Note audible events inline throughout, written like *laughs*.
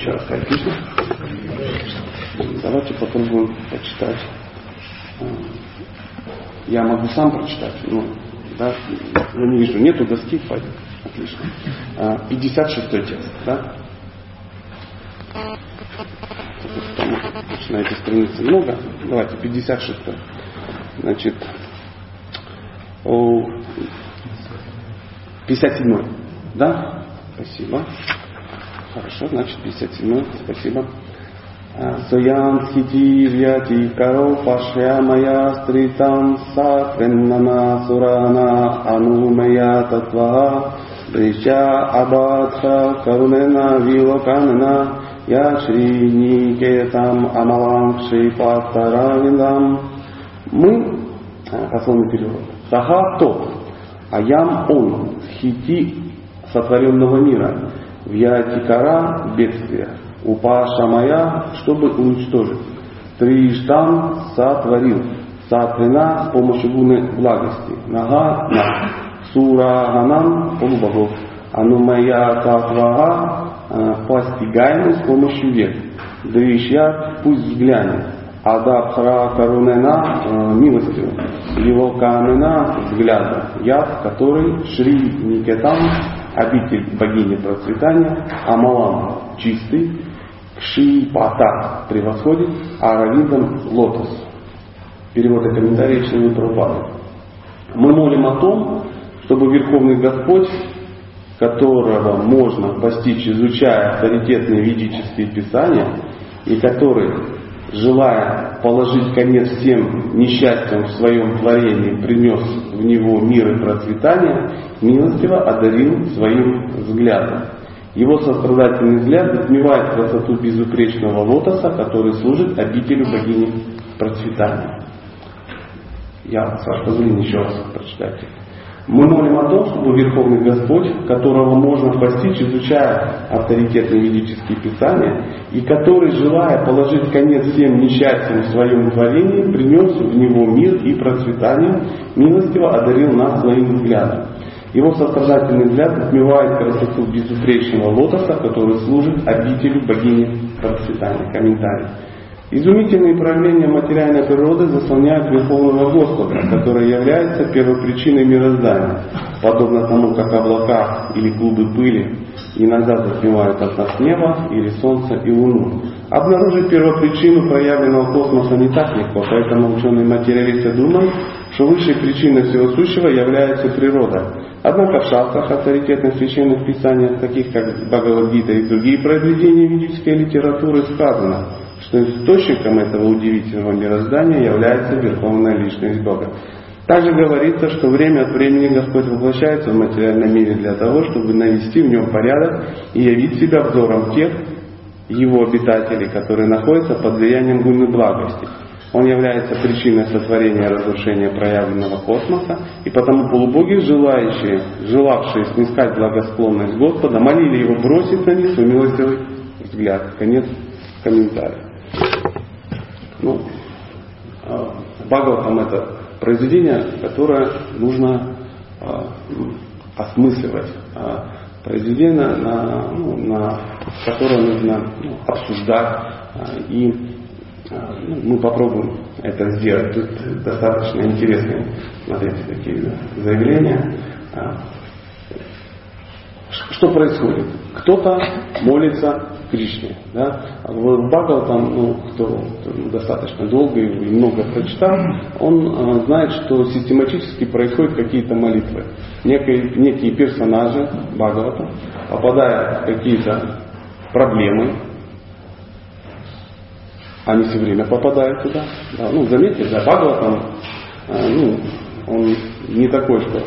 Еще раз Кришна. Давайте попробуем почитать. А, я могу сам прочитать, но да, я не вижу, нету доски, пойдет. Отлично. 56 а, текст, да? Начинаете страницы много. Давайте, 56. Значит, 57. Да? Спасибо. Хорошо, значит 57. Спасибо. Соян схитирьяти каро пашямая стритам сатреннана сурана анумая татва Прича абадха карунена вилоканена я шри никетам амалам шипатаравидам. Мы, пословный перевод, Саха тот, аям он, хити сотворенного мира, Вьятикара – бедствие. Упаша моя, чтобы уничтожить. Триштам сотворил. Сатвина с помощью гуны благости. Нага на. Сураганам – полубогов. Анумая татвага – постигаемый с помощью век. Дришья – пусть взглянет. Адабхара Карунена э, милостью, его камена взгляда, яд, который Шри Никетам обитель богини процветания, Амалам чистый, Кшипата превосходит, а Равидам лотос. Перевод и комментарий члены Прабхупады. Мы молим о том, чтобы Верховный Господь, которого можно постичь, изучая авторитетные ведические писания, и который желая положить конец всем несчастьям в своем творении, принес в него мир и процветание, милостиво одарил своим взглядом. Его сострадательный взгляд затмевает красоту безупречного лотоса, который служит обителю богини процветания. Я, Саша, позволю еще раз прочитать. Мы молим о том, чтобы Верховный Господь, которого можно постичь, изучая авторитетные ведические писания, и который, желая положить конец всем несчастьям в своем творении, принес в него мир и процветание, милостиво одарил нас своим взглядом. Его сострадательный взгляд отмевает красоту безупречного лотоса, который служит обителю богини процветания. Комментарий. Изумительные проявления материальной природы заслоняют Верховного Господа, который является первопричиной мироздания, подобно тому, как облака или клубы пыли иногда затмевают от нас небо или солнце и луну. Обнаружить первопричину проявленного космоса не так легко, поэтому ученые-материалисты думают, что высшей причиной всего сущего является природа. Однако в шастрах авторитетных священных писаниях, таких как Бхагавадгита и другие произведения ведической литературы, сказано – что источником этого удивительного мироздания является Верховная Личность Бога. Также говорится, что время от времени Господь воплощается в материальном мире для того, чтобы навести в нем порядок и явить себя взором тех его обитателей, которые находятся под влиянием гуны благости. Он является причиной сотворения и разрушения проявленного космоса, и потому полубоги, желающие, желавшие снискать благосклонность Господа, молили его бросить на них свой милостивый взгляд. Конец комментария. Ну, а, Бхагаватам это произведение, которое нужно а, осмысливать. А, произведение, на, ну, на которое нужно ну, обсуждать. И ну, мы попробуем это сделать. Тут достаточно интересные, смотрите, такие заявления. Что происходит? Кто-то молится Кришне. Да? В Бхагаватам, ну, кто, достаточно долго и много прочитал, он э, знает, что систематически происходят какие-то молитвы. Некие, некие персонажи Бхагавата попадают в какие-то проблемы, они все время попадают туда. Да. Ну, заметьте, за Бхагаватам, э, ну, он не такой, что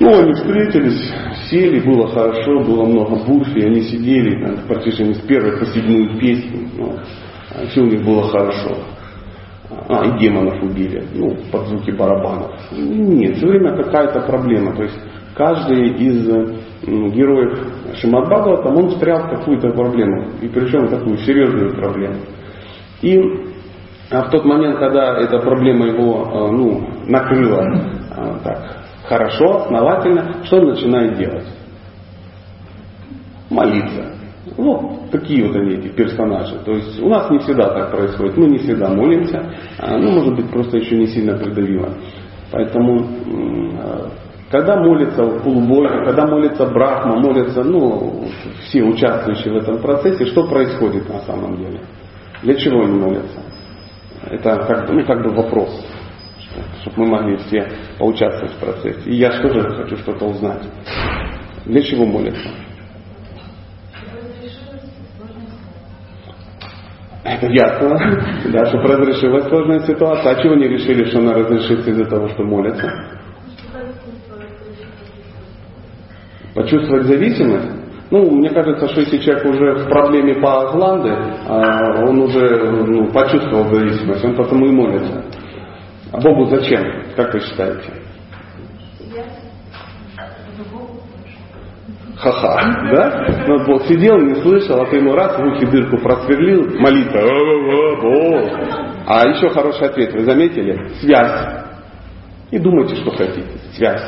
ну, они встретились, сели, было хорошо, было много бурфи, они сидели там, в протяжении с первой по седьмую песню, ну, а все у них было хорошо. А, и демонов убили, ну, под звуки барабанов. Нет, все время какая-то проблема. То есть каждый из героев Шимат там он встрял в какую-то проблему. И причем такую серьезную проблему. И а в тот момент, когда эта проблема его а, ну, накрыла а, так, хорошо, основательно, что он начинает делать? Молиться. Ну, такие вот они, эти персонажи. То есть у нас не всегда так происходит. Мы не всегда молимся. А, ну, может быть, просто еще не сильно придавило. Поэтому, когда молится полубоги, когда молится Брахма, молятся ну, все участвующие в этом процессе, что происходит на самом деле? Для чего они молятся? Это как, ну, как бы вопрос, чтобы мы могли все поучаствовать в процессе. И я тоже хочу что-то узнать. Для чего молятся? Это ясно. *laughs* Да, чтобы разрешилась сложная ситуация. А чего не решили, что она разрешится из-за того, что молятся? Почувствовать зависимость? Ну, мне кажется, что если человек уже в проблеме по гланды, а, он уже ну, почувствовал зависимость, он потому и молится. А Богу зачем, как вы считаете? Ха-ха, да? Ну, Бог сидел, не слышал, а ты ему раз в ухе дырку просверлил, молитва, а еще хороший ответ, вы заметили? Связь. И думайте, что хотите. Связь.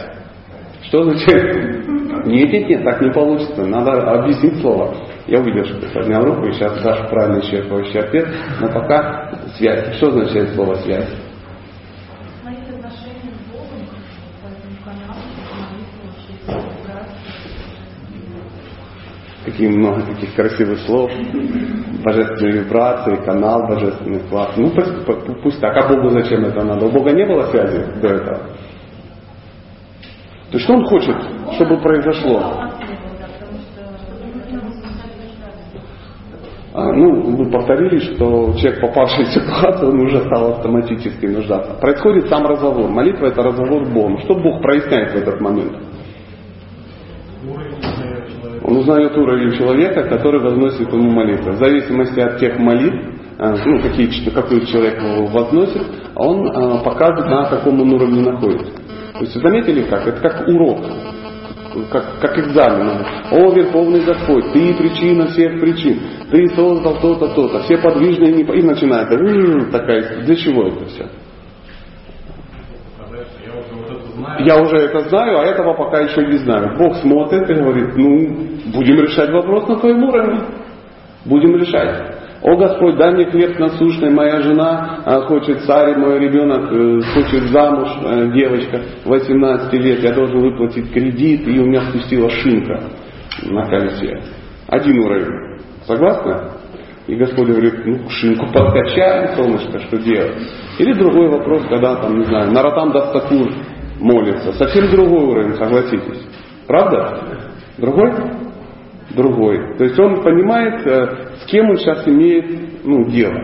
Что значит? Нет, нет, нет, так не получится. Надо объяснить слово. Я увидел, что ты поднял руку, и сейчас дашь правильный исчерпывающий ответ. Но пока связь. Что означает слово связь? Какие много таких красивых слов, божественные вибрации, канал божественный, класс. Ну пусть, пусть так, а Богу зачем это надо? У Бога не было связи до этого. То есть что он хочет, чтобы произошло? А, ну, вы повторили, что человек, попавший в ситуацию, он уже стал автоматически нуждаться. Происходит сам разговор. Молитва это разговор с Богом. Что Бог проясняет в этот момент? Он узнает уровень человека, который возносит ему молитву. В зависимости от тех молитв, а, ну, какие, какой человек возносит, он а, показывает, на каком он уровне находится. То есть заметили как? Это как урок, как, как экзамен. О, Верховный Господь, Ты причина всех причин. Ты создал то-то, то-то. Все подвижные. И начинает такая, для чего это все? Я уже это знаю, а этого пока еще не знаю. Бог смотрит и говорит, ну, будем решать вопрос на твоем уровне. Будем решать. О Господь, дай мне хлеб насущный, моя жена а, хочет царь, мой ребенок э, хочет замуж, э, девочка 18 лет, я должен выплатить кредит, и у меня спустила шинка на колесе. Один уровень. Согласны? И Господь говорит, ну, шинку подкачаем, солнышко, что делать? Или другой вопрос, когда там, не знаю, Наратам Дастакур молится. Совсем другой уровень, согласитесь. Правда? Другой? Другой. То есть он понимает, э, с кем он сейчас имеет ну, дело.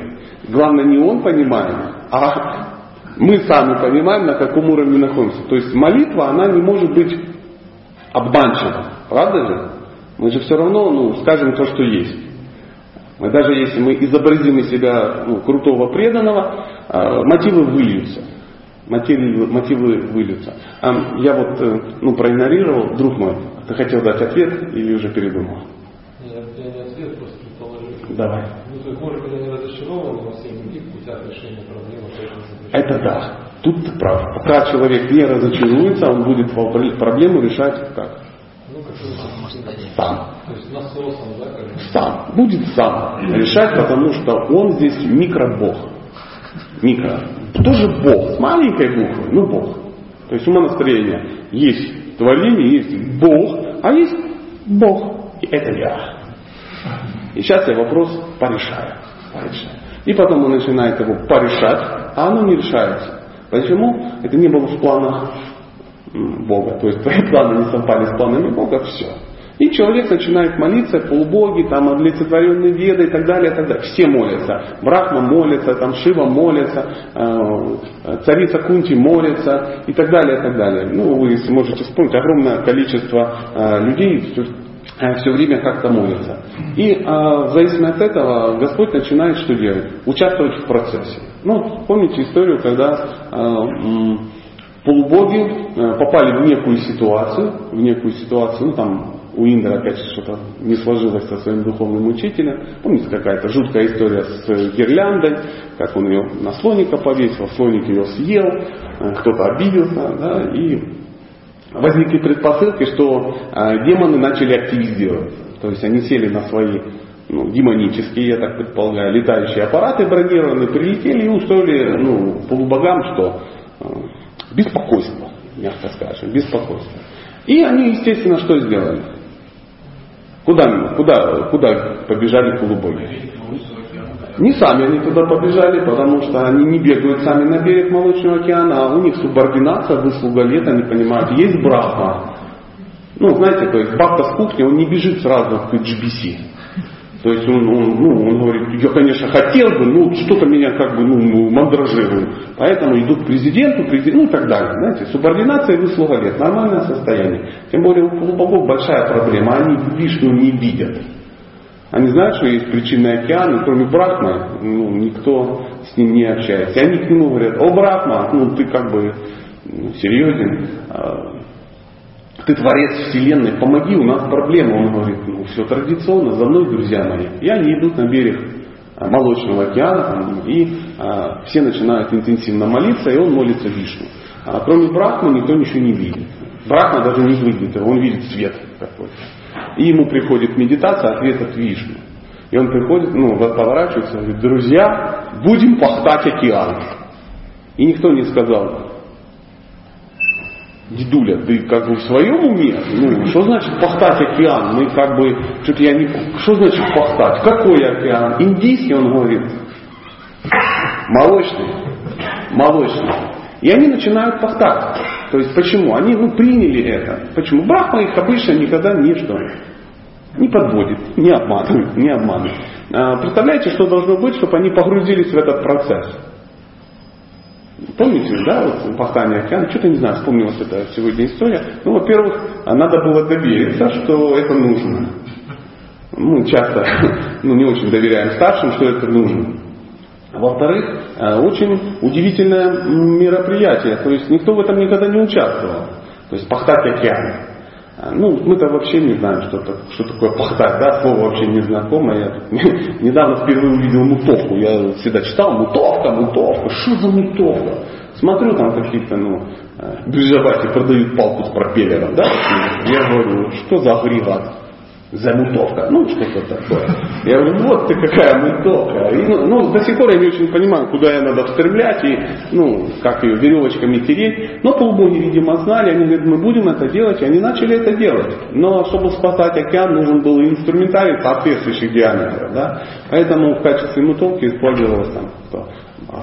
Главное, не он понимает, а мы сами понимаем, на каком уровне находимся. То есть молитва, она не может быть обманчива. Правда же? Мы же все равно ну, скажем то, что есть. Мы даже если мы изобразим из себя ну, крутого преданного, э, мотивы выльются. Мотивы, мотивы выльются. А я вот э, ну, проигнорировал, друг мой, ты хотел дать ответ или уже передумал? Нет, я не ответ, просто Давай. Ну, то есть, может быть, они разочарованы во всех других путях решения проблемы. Это да. Тут ты прав. Пока человек не разочаруется, он будет проблему решать как? Ну, как сам. То есть насосом, да? Как сам. Будет сам решать, потому что он здесь микробог. Микро. Тоже Бог. С маленькой буквы, ну Бог. То есть умонастроение. Есть творение, есть Бог, а есть Бог. И это я. И сейчас я вопрос порешаю. порешаю. И потом он начинает его порешать, а оно не решается. Почему? Это не было в планах Бога. То есть *laughs* твои планы не совпали с планами Бога, все. И человек начинает молиться, полубоги, там, олицетворенные веды и так далее, и так далее. Все молятся. Брахма молится, там, Шива молится, э, царица Кунти молится и так далее, и так далее. Ну, вы можете вспомнить огромное количество э, людей, Э, все время как-то молится. И э, в зависимости от этого Господь начинает что делать? Участвовать в процессе. Ну, помните историю, когда э, полубоги э, попали в некую ситуацию, в некую ситуацию, ну там у Индра опять что-то не сложилось со своим духовным учителем. Помните какая-то жуткая история с гирляндой, как он ее на слоника повесил, слоник ее съел, э, кто-то обиделся, да, и возникли предпосылки, что э, демоны начали активизироваться. То есть они сели на свои ну, демонические, я так предполагаю, летающие аппараты бронированные, прилетели и устроили ну, полубогам, что э, беспокойство, мягко скажем, беспокойство. И они, естественно, что сделали? Куда, куда, куда побежали полубоги? Не сами они туда побежали, потому что они не бегают сами на берег Молочного океана, а у них субординация, выслуга лет, они понимают, есть брахма. Ну, знаете, то есть бабка с кухни, он не бежит сразу в HBC. То есть он, он, ну, он говорит, я, конечно, хотел бы, но что-то меня как бы ну, мандражирует. Поэтому иду к президенту, президент, ну и так далее. Знаете, субординация и выслуга лет, нормальное состояние. Тем более у полубогов большая проблема, они Вишну не видят. Они знают, что есть причинный океан, и кроме Брахмы, ну, никто с ним не общается. И они к нему говорят, о, Брахма, ну ты как бы ну, серьезен, а, ты творец вселенной, помоги, у нас проблема. Он говорит, ну все традиционно, за мной, друзья мои. И они идут на берег а, Молочного океана, и а, все начинают интенсивно молиться, и он молится Вишну. А кроме Брахмы никто ничего не видит. Брахма даже не выглядит, он видит свет какой-то. И ему приходит медитация, ответ от Вишну. И он приходит, ну, поворачивается, говорит, друзья, будем пахтать океан. И никто не сказал, дедуля, ты как бы в своем уме? Ну, что значит пахтать океан? Мы как бы, что-то я не... Что значит пахтать? Какой океан? Индийский, он говорит. Молочный. Молочный. И они начинают пахтать. То есть почему? Они ну, приняли это. Почему? Брахма их обычно никогда не что? Не подводит, не обманывает, не обманывает. А, представляете, что должно быть, чтобы они погрузились в этот процесс? Помните, да, вот пахание океана, что-то не знаю, вспомнилась эта сегодня история. Ну, во-первых, надо было довериться, что это нужно. Мы часто *laughs* ну, не очень доверяем старшим, что это нужно. Во-вторых, э, очень удивительное мероприятие, то есть никто в этом никогда не участвовал. То есть пахтать океан. Э, ну, мы-то вообще не знаем, что, -то, что такое пахтать, да, слово вообще не знакомое. Я тут недавно впервые увидел мутовку. Я всегда читал мутовка, мутовка, что за мутовка? Смотрю, там какие-то, ну, э, биржевати продают палку с пропеллером, да? Я говорю, что за агрегат? Замутовка, ну что-то такое. Я говорю, вот ты какая мутовка. И, ну, ну, до сих пор я не очень понимаю, куда я надо встремлять и, ну, как ее веревочками тереть. Но полубоги, видимо, знали, они говорят, мы будем это делать, и они начали это делать. Но чтобы спасать океан, нужен был инструментарий соответствующих диаметров, да. Поэтому в качестве мутовки использовалась там что,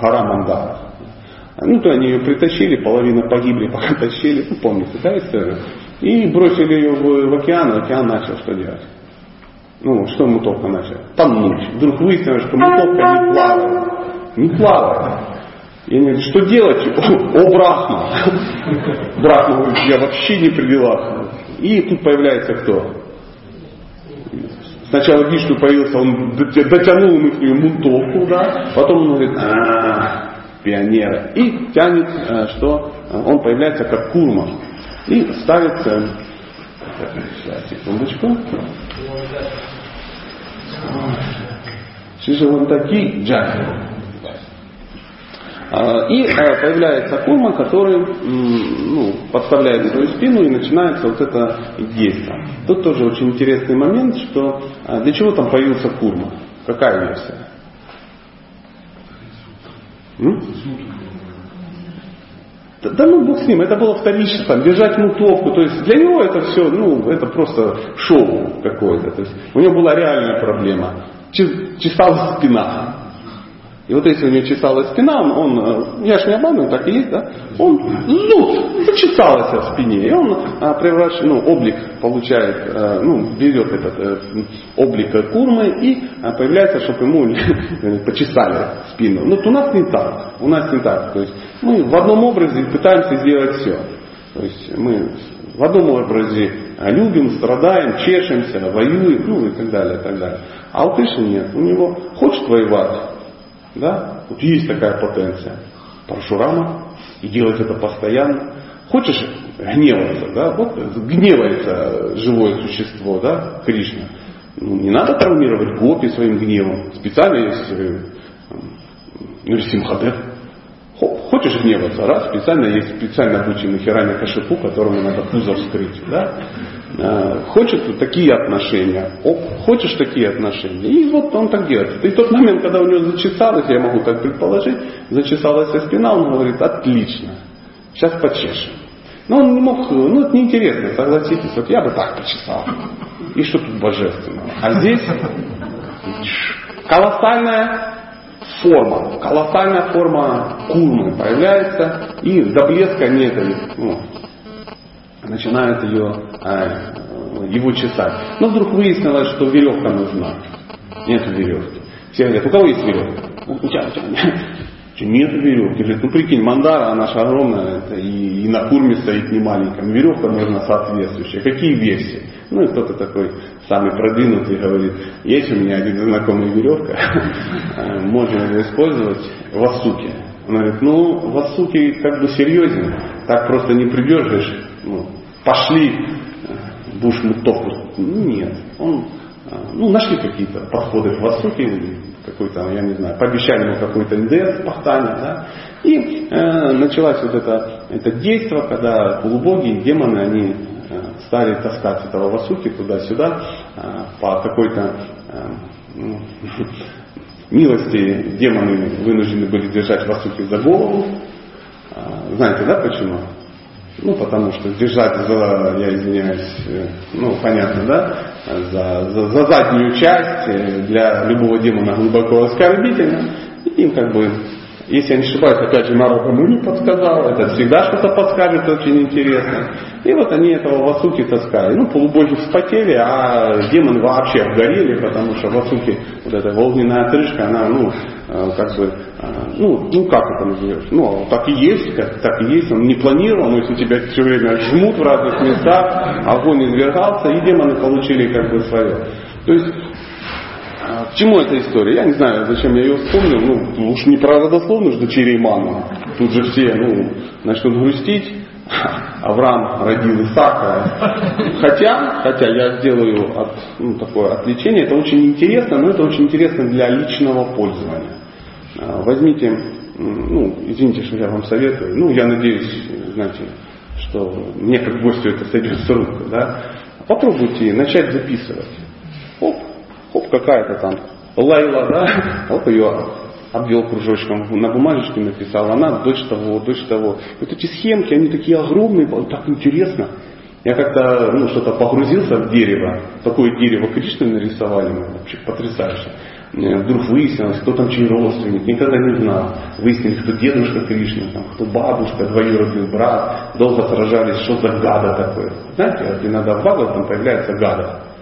гора мандара. Ну, то они ее притащили, половина погибли, *laughs* пока тащили, ну, помните, да, историю? И бросили ее в, в океан, и океан начал что делать? Ну, что мутовка начал? Тонуть. Вдруг выяснилось, что мутовка не плавает. Не плавает. И они говорят, что делать? О, о Брахма. Брахма говорит, я вообще не при делах. И тут появляется кто? Сначала Вишну появился, он дотянул им их мутовку, да, потом он говорит, а, пионеры. И тянет, э, что он появляется как курма. И ставится, сейчас, секундочку, Шишавантаки Джаки. А, и э, появляется курма, который ну, подставляет свою спину и начинается вот это действие. Тут тоже очень интересный момент, что а, для чего там появился курма? Какая версия? М? Да, ну бог с ним, это было вторично, там, держать мутовку, то есть для него это все, ну, это просто шоу какое-то. То есть у него была реальная проблема. Чесалась спина. И вот если у него чесалась спина, он, он я же не обманываю, так и есть, да? Он зуд, зачесалась в спине, и он а, превращает, ну, облик получает, а, ну, берет этот а, облик курмы и а, появляется, чтобы ему *laughs* почесали спину. Но вот у нас не так, у нас не так. То есть мы в одном образе пытаемся сделать все. То есть мы в одном образе любим, страдаем, чешемся, воюем, ну и так далее, и так далее. А у Кришны нет. У него хочет воевать, да? Вот есть такая потенция. Парашурама, и делать это постоянно. Хочешь гневаться, да? Вот гневается живое существо, да, Кришна. Ну, не надо травмировать гопи своим гневом. Специально есть э, Нурсимхадев. Хочешь гневаться, раз, специально есть специально обученный Хирами Кашипу, которому надо пузо вскрыть. Да? Э, хочет такие отношения. Оп, хочешь такие отношения. И вот он так делает. И тот момент, когда у него зачесалось, я могу так предположить, зачесалась спина, он говорит, отлично, сейчас почешем. Но он не мог, ну это неинтересно, согласитесь, вот я бы так почесал. И что тут божественного? А здесь колоссальная форма, колоссальная форма курмы появляется, и до блеска они это, ну, начинают ее, э, его чесать. Но вдруг выяснилось, что веревка нужна. Нет веревки. Все говорят, у кого есть веревка? У тебя, у тебя. Что, нет веревки. Говорит, ну прикинь, мандара, она же огромная, это и, и на курме стоит не маленькая. Веревка нужна соответствующая. Какие версии? Ну и кто-то такой самый продвинутый говорит, есть у меня один знакомый веревка, *laughs* можно ее использовать в Асуке. Он говорит, ну в Асуке как бы серьезен, так просто не придержишь, ну, пошли, будешь мутовку. Ну, нет, он, ну, нашли какие-то подходы в Асуке, какой-то, я не знаю, пообещали ему какой-то НДС пахтания, да, и э, началось вот это, это действие, когда полубоги, демоны, они стали таскать этого Васуки туда-сюда а, по какой-то а, ну, *laughs* милости демоны вынуждены были держать Васуки за голову. Знаете, да, почему? Ну, потому что держать за, я извиняюсь, э, ну, понятно, да, за, за, за заднюю часть э, для любого демона глубоко оскорбительно. И как бы если я не ошибаюсь, опять же, народ Муни подсказал, это всегда что-то подскажет очень интересно. И вот они этого Васуки таскали. Ну, полубоги вспотели, а демоны вообще обгорели, потому что Васуки, вот эта огненная отрыжка, она, ну, э, как бы, э, ну, ну как это назовешь? Ну, так и есть, как, так и есть, он не планировал, но если тебя все время жмут в разных местах, огонь извергался, и демоны получили как бы свое. То есть чему эта история? Я не знаю, зачем я ее вспомнил. Ну, уж не про родословную же дочерей мамы. Тут же все ну, начнут грустить. *laughs* Авраам родил Исаака. Хотя, хотя я сделаю от, ну, такое отвлечение, это очень интересно, но это очень интересно для личного пользования. А, возьмите, ну, извините, что я вам советую, ну, я надеюсь, знаете, что мне как гостю это сойдет с рук, да, попробуйте начать записывать. Оп, Хоп, какая-то там Лайла, да, вот ее обвел кружочком, на бумажечке написал, она дочь того, дочь того. Вот эти схемки, они такие огромные, так интересно. Я как-то ну, что-то погрузился в дерево, такое дерево Кришны нарисовали, вообще потрясающе. Вдруг выяснилось, кто там чей родственник, никогда не знал. Выяснили, кто дедушка Кришны, там, кто бабушка, двоюродный брат, долго сражались, что за гада такое. Знаете, иногда в там появляется гада.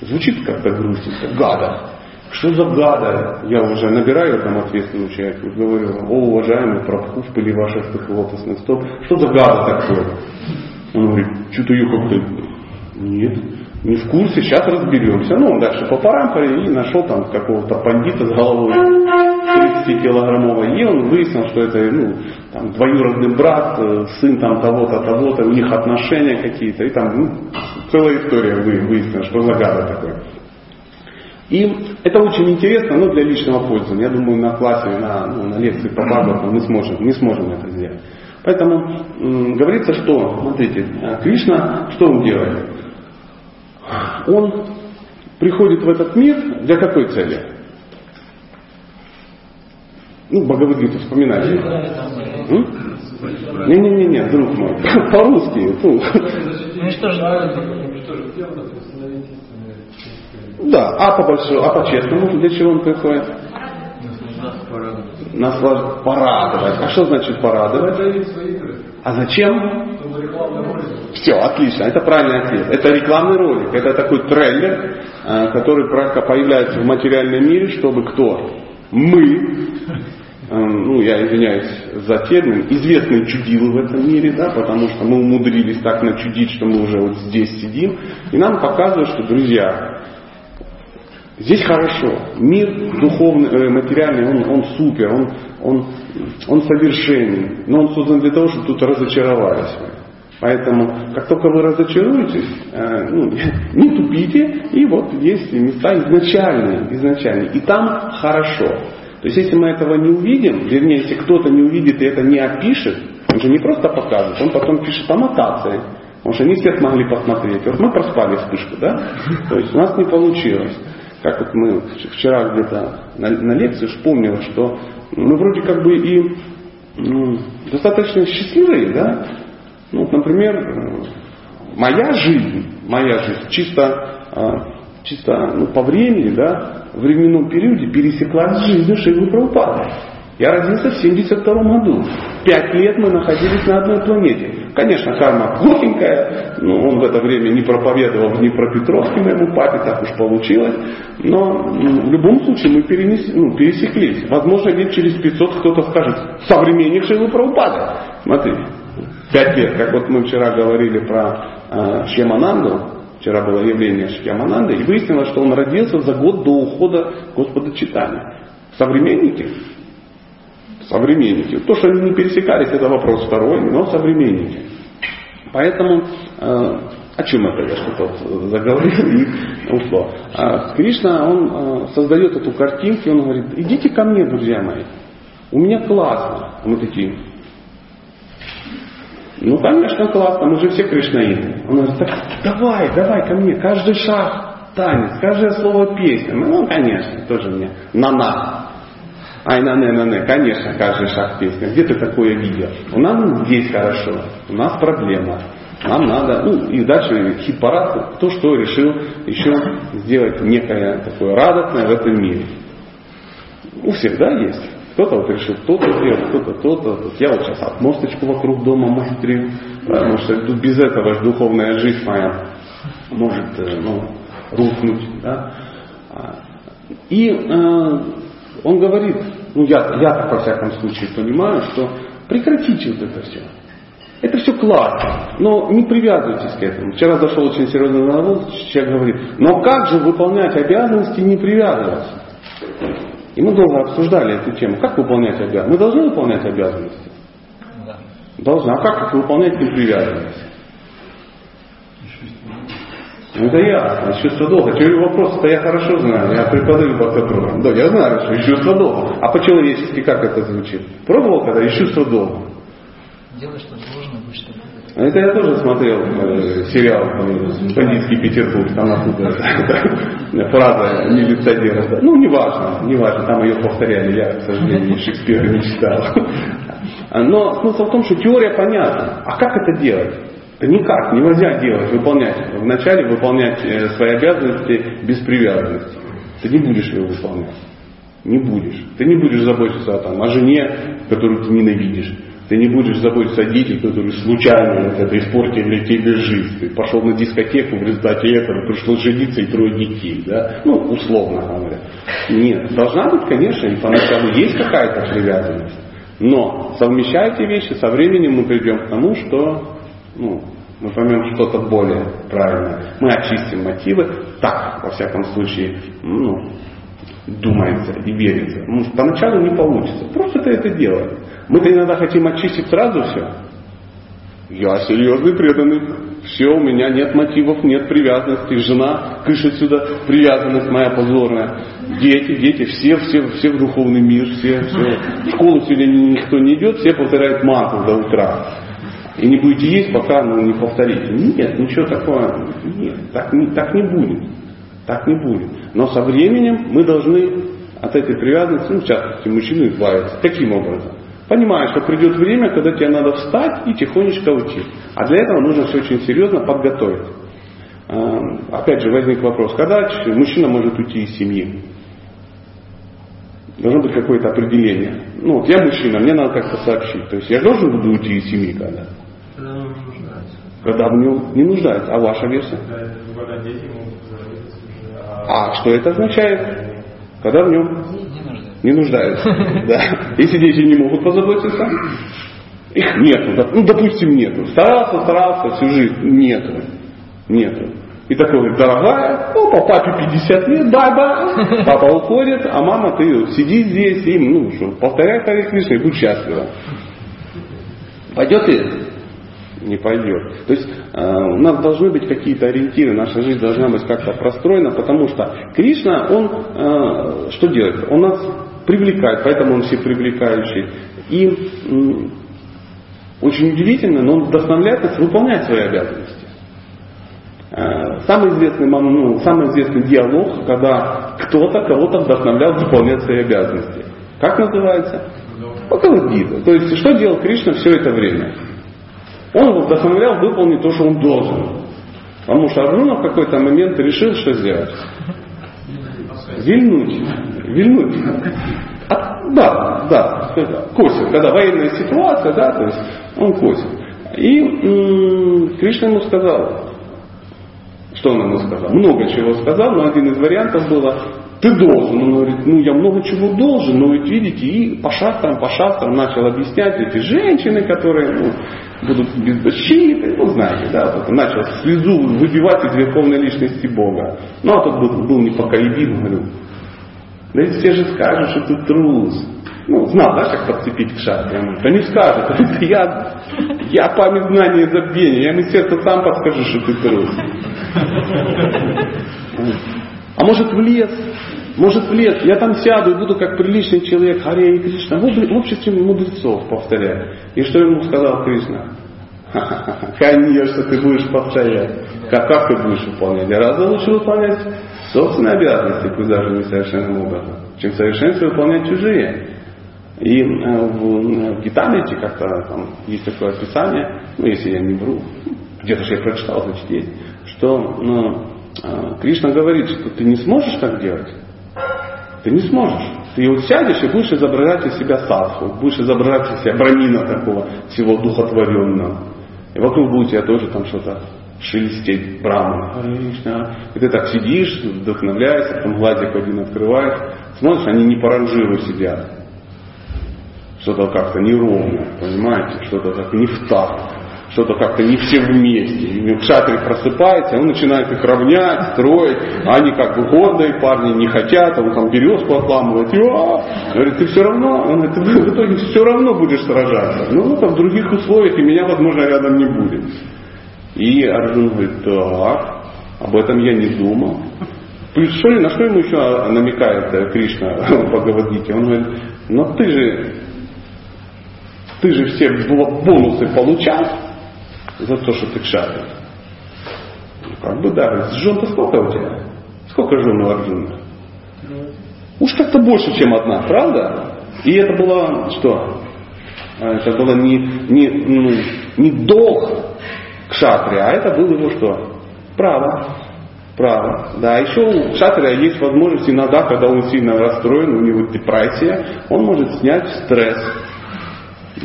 Звучит как-то грустненько. Гада. Что за гада? Я уже набираю там ответственную часть, говорю, о, уважаемый Прабху, в пыли ваших лотосных стоп, что за гада такое? Он говорит, что-то ее как-то, нет, не в курсе, сейчас разберемся. Ну, он дальше по парампоре и нашел там какого-то пандита с головой 30-килограммовой. И он выяснил, что это ну, там, двоюродный брат, э, сын там того-то, того-то, у них отношения какие-то. И там ну, целая история выяснилась, что за гада такой. И это очень интересно, но для личного пользования. Я думаю, на классе, на, ну, на лекции по Бхагавату мы сможем, мы сможем это сделать. Поэтому м, говорится, что, смотрите, э, Кришна, что он делает? Он приходит в этот мир для какой цели? Ну, Бхагавадгиту вспоминайте. Не-не-не, друг мой, *laughs* по-русски. Ну. Да, а по большому, а по честному, для чего он приходит? Нас порадовать. А что значит порадовать? А зачем? Все, отлично, это правильный ответ. Это рекламный ролик, это такой трейлер, э, который появляется в материальном мире, чтобы кто? Мы, э, ну я извиняюсь за термин, известные чудилы в этом мире, да, потому что мы умудрились так начудить, что мы уже вот здесь сидим, и нам показывают, что, друзья, здесь хорошо, мир духовный, э, материальный, он, он супер, он, он, он совершенен, но он создан для того, чтобы тут разочаровались. Поэтому, как только вы разочаруетесь, э, ну, *laughs* не тупите, и вот есть места изначальные, изначальные. И там хорошо. То есть, если мы этого не увидим, вернее, если кто-то не увидит и это не опишет, он же не просто показывает, он потом пишет аннотации. Потому что не все смогли посмотреть. Вот мы проспали вспышку, да? *laughs* То есть у нас не получилось. Как вот мы вчера где-то на, на лекции вспомнил, что мы вроде как бы и ну, достаточно счастливые, да? Ну, например, моя жизнь, моя жизнь чисто, а, чисто ну, по времени, да, в временном периоде пересеклась с жизнью Шивы Прабхупады. Я родился в 72 году. Пять лет мы находились на одной планете. Конечно, карма плохенькая, но он в это время не проповедовал ни про Петровский моему папе, так уж получилось. Но в любом случае мы перенес, ну, пересеклись. Возможно, лет через 500 кто-то скажет, современник Шилы Прабхупады. Смотри, пять лет, как вот мы вчера говорили про э, Шьямананду, вчера было явление Шьямананды, и выяснилось, что он родился за год до ухода Господа Читания. Современники современники. То, что они не пересекались, это вопрос второй, но современники. Поэтому, э, о чем это я что-то заговорил и ушло. А Кришна, он э, создает эту картинку, и он говорит, идите ко мне, друзья мои, у меня классно. Мы такие, ну, конечно, классно, мы же все кришнаиты. Он говорит, так давай, давай ко мне, каждый шаг танец, каждое слово песня. Ну, конечно, тоже мне на-на. Ай, на не, на не, конечно, каждый шаг песня. Где ты такое видел? У нас здесь хорошо, у нас проблема. Нам надо, ну и дальше хит-парад, то, что решил еще сделать некое такое радостное в этом мире. У всех, да, есть. Кто-то вот решил то-то сделать, кто-то то-то. Я вот сейчас отмосточку вокруг дома мастерил, потому что без этого же духовная жизнь моя может э, ну, рухнуть. Да? А, и э, он говорит, ну я, я так во всяком случае понимаю, что прекратите вот это все. Это все классно, но не привязывайтесь к этому. Вчера зашел очень серьезный народ, человек говорит, но как же выполнять обязанности и не привязываться? И мы долго обсуждали эту тему. Как выполнять обязанности? Мы должны выполнять обязанности? Да. Должны. А как их выполнять, не привязываясь? Ну это ясно, чувство долга. Теорию вопроса-то я хорошо знаю, я преподаю по программу. Да, я знаю, что и чувство долга. А по-человечески как это звучит? Пробовал когда и чувство долга? Делай, что должно быть, что будет. Это я тоже смотрел э, сериал э, «Бандитский Петербург», там оттуда *laughs* фраза милиционера. Да. Ну, неважно, неважно, там ее повторяли, я, к сожалению, Шекспира не читал. *laughs* Но смысл в том, что теория понятна. А как это делать? Это никак нельзя делать, выполнять. Вначале выполнять э, свои обязанности без привязанности. Ты не будешь ее выполнять. Не будешь. Ты не будешь заботиться о, там, о жене, которую ты ненавидишь. Ты не будешь заботиться о детях, которые случайно вот это испортили тебе жизнь. Ты пошел на дискотеку, в результате этого пришлось жениться и трое детей. Да? Ну, условно говоря. Нет. Должна быть, конечно, и поначалу есть какая-то привязанность. Но совмещая эти вещи, со временем мы придем к тому, что ну, мы поймем что-то более правильное. Мы очистим мотивы, так, во всяком случае, ну, думается и верится. Ну, поначалу не получится. Просто ты это делаешь. Мы-то иногда хотим очистить сразу все. Я серьезный преданный. Все, у меня нет мотивов, нет привязанности. Жена, кыш отсюда, привязанность моя позорная. Дети, дети, все, все, все в духовный мир, все, все. В школу сегодня никто не идет, все повторяют мантру до утра и не будете есть, пока ну, не повторите. Нет, ничего такого, нет, так не, так не будет. Так не будет. Но со временем мы должны от этой привязанности, ну, в частности, мужчины избавиться. Каким образом? Понимаешь, что придет время, когда тебе надо встать и тихонечко уйти. А для этого нужно все очень серьезно подготовить. А, опять же, возник вопрос, когда мужчина может уйти из семьи? Должно быть какое-то определение. Ну, вот я мужчина, мне надо как-то сообщить. То есть я должен буду уйти из семьи когда? Когда в нем не нуждается. А ваша версия? А что это означает? Когда в нем не нуждаются. Да. Если дети не могут позаботиться их нету. Ну, допустим, нету. Старался, старался всю жизнь. Нету. Нету. И такой говорит, дорогая, ну, по папе 50 лет, баба. Папа уходит, а мама, ты сиди здесь и, ну, что, повторяй Кришна и будь счастлива. Пойдет и не пойдет. То есть э, у нас должны быть какие-то ориентиры, наша жизнь должна быть как-то простроена, потому что Кришна, он э, что делает? Он нас привлекает, поэтому он все привлекающий. И э, очень удивительно, но он вдохновляет нас выполнять свои обязанности. самый известный, ну, самый известный диалог, когда кто-то кого-то вдохновлял выполнять свои обязанности. Как называется? Бхагавадгита. То есть, что делал Кришна все это время? Он вдохновлял выполнить то, что он должен. Потому что Арджуна в какой-то момент решил, что сделать? Вильнуть. Вильнуть. А, да, да, косит. Когда военная ситуация, да, то есть он косит. И м- Кришна ему сказал, что он ему сказал? Много чего сказал, но один из вариантов было, ты должен. Он говорит, ну я много чего должен, но ведь видите, и по шастрам, по шастрам начал объяснять эти женщины, которые ну, будут без защиты, ну знаете, да, вот, начал слезу выбивать из верховной личности Бога. Ну а тот был, был непоколебим, говорю, да ведь все же скажут, что ты трус. Ну, знал, да, как подцепить к шатре. Да не скажет. Это я, я память знания и забвения. Я ему сердце сам подскажу, что ты трус. А может в лес? Может в лес? Я там сяду и буду как приличный человек, Харе и Кришна, в обществе мудрецов повторять. И что ему сказал Кришна? *laughs* Конечно, ты будешь повторять. Как, как ты будешь выполнять? Гораздо лучше выполнять собственные обязанности, пусть даже не совершенным образом, чем совершенственно выполнять чужие. И э, в, в Гитамрите как-то там есть такое описание, ну если я не вру, где-то же я прочитал, значит есть, что ну, э, Кришна говорит, что ты не сможешь так делать. Ты не сможешь. Ты вот сядешь и будешь изображать из себя садху, будешь изображать из себя брамина такого всего духотворенного. И вокруг будет тебя тоже там что-то шелестеть Брахма, Кришна. И ты так сидишь, вдохновляешься, там глазик один открываешь, смотришь, они не по ранжиру сидят. Что-то как-то неровно, понимаете, что-то как не в такт что-то как-то не все вместе. И кшатри просыпается, он начинает их равнять, строить, а они как бы гордые парни, не хотят, он там березку отламывает, и, а, говорит, ты все равно, он говорит, ты в итоге все равно будешь сражаться. Ну, там в других условиях, и меня, возможно, рядом не будет. И Арджун говорит, так, об этом я не думал. Плюс что, на что ему еще намекает э, Кришна *laughs* в Бхагавадгите? Он говорит, но ты же, ты же все бонусы получал, за то, что ты кшатри. Ну, как бы да, жен-то сколько у тебя? Сколько жен у Арджуна? Уж как-то больше, чем одна, правда? И это было что? А, это было не, не, ну, не долг кшатри, а это было его что? Право. Право. Да, еще у кшатрия есть возможность иногда, когда он сильно расстроен, у него депрессия, он может снять стресс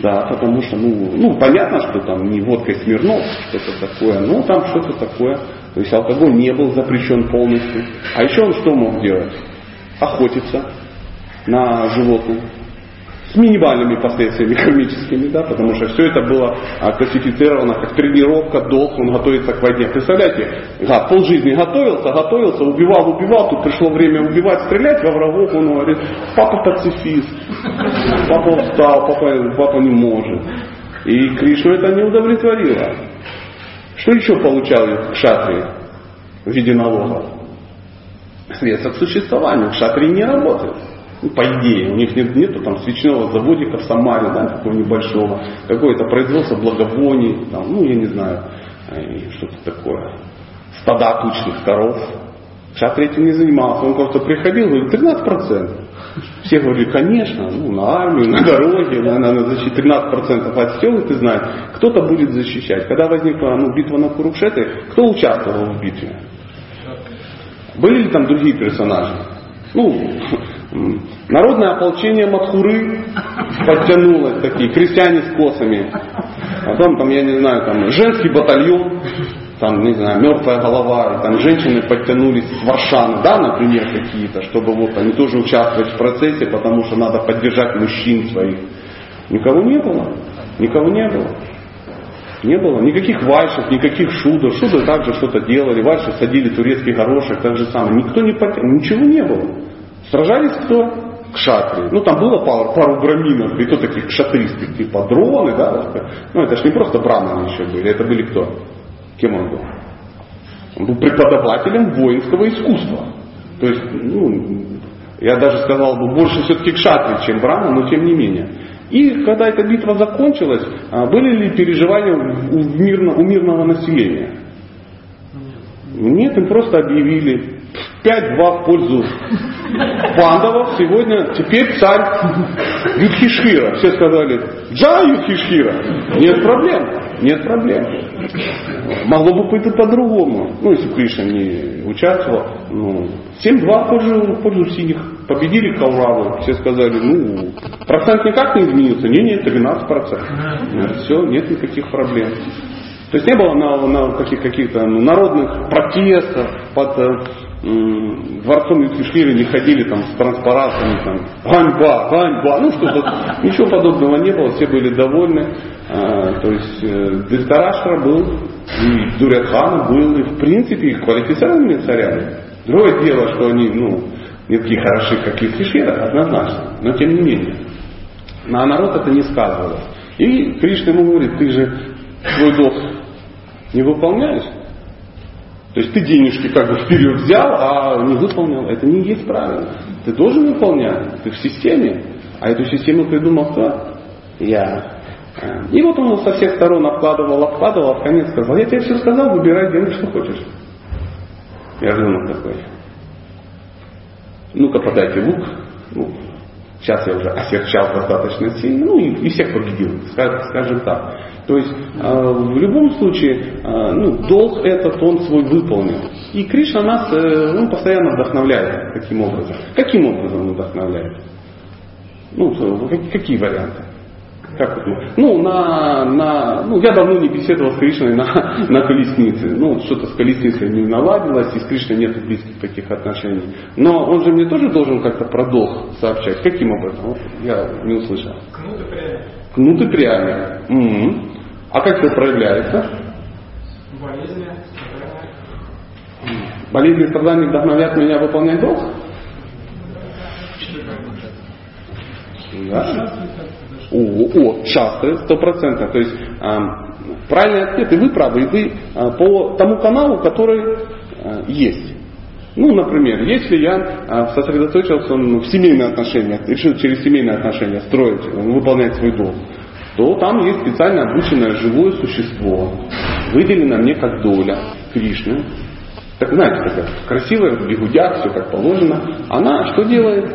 да, потому что, ну, ну, понятно, что там не водка Смирнов, что-то такое, но там что-то такое. То есть алкоголь не был запрещен полностью. А еще он что мог делать? Охотиться на животных с минимальными последствиями кармическими, да, потому что все это было а, классифицировано как тренировка, долг, он готовится к войне. Представляете, да, полжизни готовился, готовился, убивал, убивал, тут пришло время убивать, стрелять во врагов, он говорит, папа пацифист, папа устал, папа, папа не может. И Кришну это не удовлетворило. Что еще получал кшатри в виде налогов? Средства к существованию. Кшатри не работает. Ну, по идее, у них нет, нету там свечного заводика в Самаре, да, такого небольшого, какое-то производство благовоний, там, ну, я не знаю, э, что-то такое, стада тучных коров. Шатри этим не занимался. Он просто приходил, говорит, 13%. Все говорили, конечно, ну, на армию, на дороге, на, на, на защиту 13% отстел, ты знаешь, кто-то будет защищать. Когда возникла ну, битва на Курукшете, кто участвовал в битве? Были ли там другие персонажи? Ну, Народное ополчение Мадхуры подтянулось, такие крестьяне с косами. Потом, там, я не знаю, там женский батальон, там, не знаю, мертвая голова, там женщины подтянулись с Варшаны, да, например, какие-то, чтобы вот они тоже участвовать в процессе, потому что надо поддержать мужчин своих. Никого не было. Никого не было. Не было. Никаких вальшев, никаких шудов. Шуды также что-то делали. Вальши садили турецкий горошек, так же самое. Никто не подтягивал. Ничего не было. Сражались кто? Кшатри. Ну, там было пару, пару браминов, и то таких кшатристых, типа дроны, да. Ну, это же не просто браманы еще были, это были кто? Кем он был? Он был преподавателем воинского искусства. То есть, ну, я даже сказал бы, больше все-таки кшатри, чем брама, но тем не менее. И когда эта битва закончилась, а, были ли переживания у, мирно, у мирного населения? Нет, им просто объявили 5-2 в пользу пандавов. Сегодня теперь царь Юдхишхира. Все сказали, Джа Юдхишхира. Нет проблем. Нет проблем. Могло бы быть и по-другому. Ну, если Кришна не участвовал. Ну, 7-2 в пользу, в пользу синих. Победили Кауравы. Все сказали, ну, процент никак не изменился. Не, нет, 13%. Все, нет никаких проблем. То есть не было на, на каких, каких-то ну, народных протестов под э, дворцом Юкишвили не ходили там с транспарантами, там, ганьба, ганьба, ну что-то, ничего подобного не было, все были довольны. А, то есть э, Диртарашра был, и Дурятхан был, и в принципе квалифицированными царями. Другое дело, что они, ну, не такие хороши, как Юкишвира, однозначно, но тем не менее. На народ это не сказывалось. И Кришна ему говорит, ты же свой долг не выполняешь, то есть ты денежки как бы вперед взял, а не выполнил. Это не есть правильно. Ты должен выполнять. Ты в системе. А эту систему придумал кто? Я. А. И вот он со всех сторон обкладывал, обкладывал, а в конец сказал, я тебе все сказал, выбирай, делай, что хочешь. Я думал такой. Ну-ка подайте лук. Ну, сейчас я уже осерчал достаточно сильно, ну и, и всех победил, скажем так. То есть э, в любом случае, э, ну, долг этот он свой выполнил. И Кришна нас, э, он постоянно вдохновляет таким образом. Каким образом он вдохновляет? Ну, какие варианты? Как? Ну, на, на, ну, я давно не беседовал с Кришной на, *laughs* на колеснице. Ну, что-то с колесницей не наладилось, и с Кришной нет близких таких отношений. Но он же мне тоже должен как-то про долг сообщать. Каким образом? Вот я не услышал. Кнут и пряник. Кнут и пряник. Угу. А как это проявляется? Болезни, страдания. Болезни страдания вдохновят меня выполнять долг? Да. О, о, шастры, сто процентов. То есть э, правильный ответ, и вы правы, и вы э, по тому каналу, который э, есть. Ну, например, если я э, сосредоточился в семейных отношениях, решил через семейные отношения строить, выполнять свой долг, то там есть специально обученное живое существо, выделено мне как доля Кришны. Так знаете, такая красивая, в все как положено. Она что делает?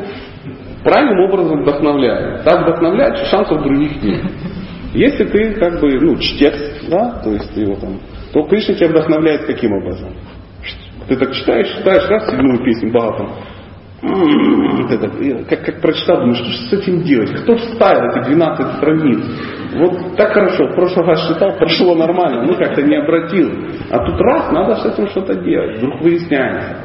Правильным образом вдохновляет. Так вдохновляет, что шансов других нет. Если ты как бы, ну, чтец, да, то есть ты его там, то Кришна тебя вдохновляет каким образом? Ты так читаешь, читаешь, раз седьмую песню Бхагаватам, как, как прочитал, думаю, что же с этим делать? Кто вставил эти 12 страниц? Вот так хорошо, в прошлый раз читал, *laughs* прошло нормально, ну как-то не обратил. А тут раз, надо с этим что-то делать, вдруг выясняется.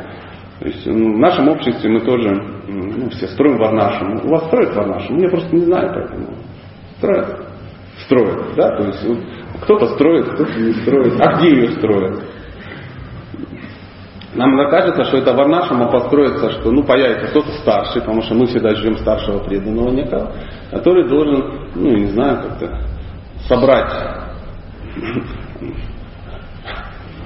То есть ну, в нашем обществе мы тоже ну, все строим варнашем. У вас строят варнашем? Я просто не знаю поэтому. Строят. Строят, да? То есть вот, кто-то строит, кто-то не строит. А где ее строят? Нам кажется, что это варнашама построится, что ну, появится кто-то старший, потому что мы всегда ждем старшего преданного некого, который должен, ну, не знаю, как-то собрать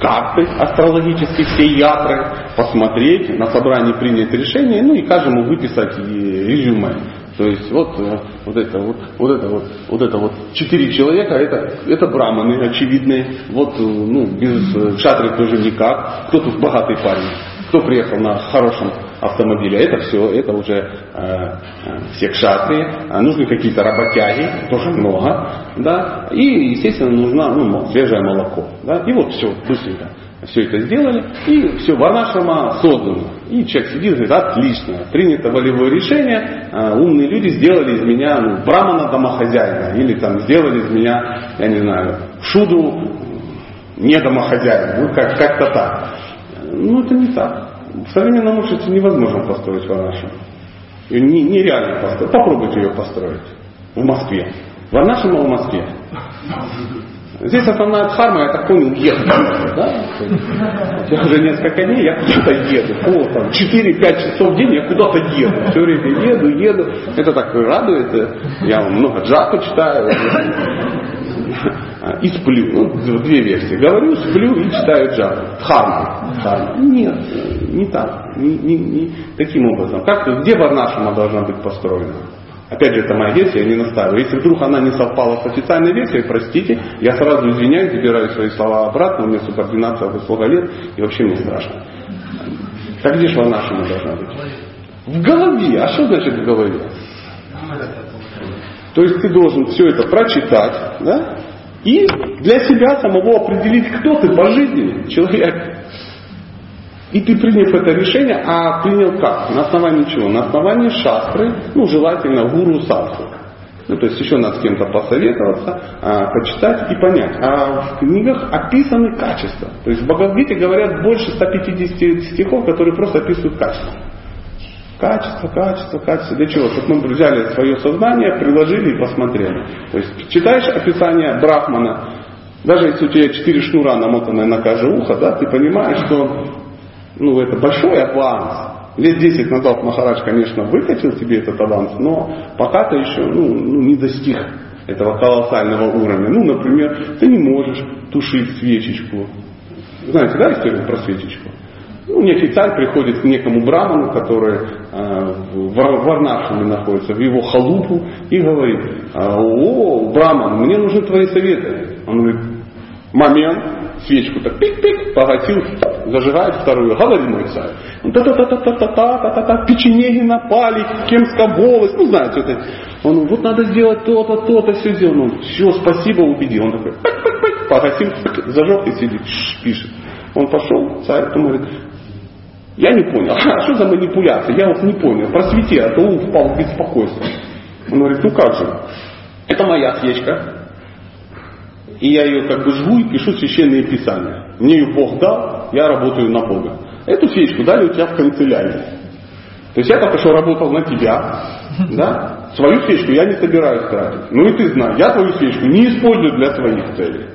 карты астрологические, все ятры, посмотреть, на собрании принять решение, ну и каждому выписать резюме. То есть вот, э, вот это вот, вот это вот, вот это вот четыре человека, это, это браманы очевидные. Вот, э, ну, без э, шатры тоже никак. Кто тут богатый парень? Кто приехал на хорошем автомобиле? Это все, это уже э, все кшатры. А нужны какие-то работяги, тоже много, да. И, естественно, нужно ну, свежее молоко, да. И вот все, быстренько все это сделали, и все, Варнашрама создано. И человек сидит и говорит, отлично, принято волевое решение, а, умные люди сделали из меня ну, брамана домохозяина, или там сделали из меня, я не знаю, шуду не домохозяина, ну как, как-то так. Ну это не так. В современном обществе невозможно построить Варнашрама. Ее не, нереально построить. Попробуйте ее построить в Москве. Варнашрама в Москве. Здесь основная дхарма, я так понял, ехать. Да? Я уже несколько дней, я куда-то еду. О, там, 4-5 часов в день я куда-то еду. Все время еду, еду. Это так радует. Я много джапа читаю. И сплю. Ну, две версии. Говорю, сплю и читаю джапу. Дхарма. Дхарма. Нет, не так. Не, не, не таким образом. Как, где Варнашама должна быть построена? Опять же, это моя версия, я не настаиваю. Если вдруг она не совпала с официальной версией, простите, я сразу извиняюсь, забираю свои слова обратно, у меня субординация выслуга лет, и вообще мне страшно. Так где же волна шума должна быть? В голове. А что значит в голове? То есть ты должен все это прочитать, да? И для себя самого определить, кто ты по жизни, человек. И ты приняв это решение, а принял как? На основании чего? На основании шастры, ну желательно гуру садху. Ну, то есть еще надо с кем-то посоветоваться, а, почитать и понять. А в книгах описаны качества. То есть в Бхагавдгите говорят больше 150 стихов, которые просто описывают качество. Качество, качество, качество. Для чего? Чтобы мы взяли свое сознание, приложили и посмотрели. То есть читаешь описание Брахмана, даже если у тебя четыре шнура намотанные на каждое ухо, да, ты понимаешь, что ну, это большой аванс. Лет 10 назад Махарадж, конечно, выкатил тебе этот аванс, но пока ты еще ну, ну, не достиг этого колоссального уровня. Ну, например, ты не можешь тушить свечечку. Знаете, да, историю про свечечку? Ну, неофициально приходит к некому браману, который э, в Варнашине находится, в его халупу, и говорит, о, браман, мне нужны твои советы. Он говорит, момент, свечку так пик-пик, погасил, зажигает вторую, говори мой царь. Та-та-та-та-та-та-та-та-та, печенеги напали, Кемская волость, ну знаете, это. Он, вот надо сделать то-то, то-то, все сделано. Он, все, спасибо, убедил. Он такой, пик-пик-пик, погасил, зажег и сидит, пишет. Он пошел, царь, потом говорит, я не понял, а что за манипуляция? Я вот не понял, просвети, а то он впал в беспокойство. Он говорит, ну как же, это моя свечка, и я ее как бы жгу и пишу священные писания. Мне ее Бог дал, я работаю на Бога. Эту свечку дали у тебя в канцелярии. То есть я только что работал на тебя, да? Свою свечку я не собираюсь тратить. Ну и ты знаешь, я твою свечку не использую для своих целей.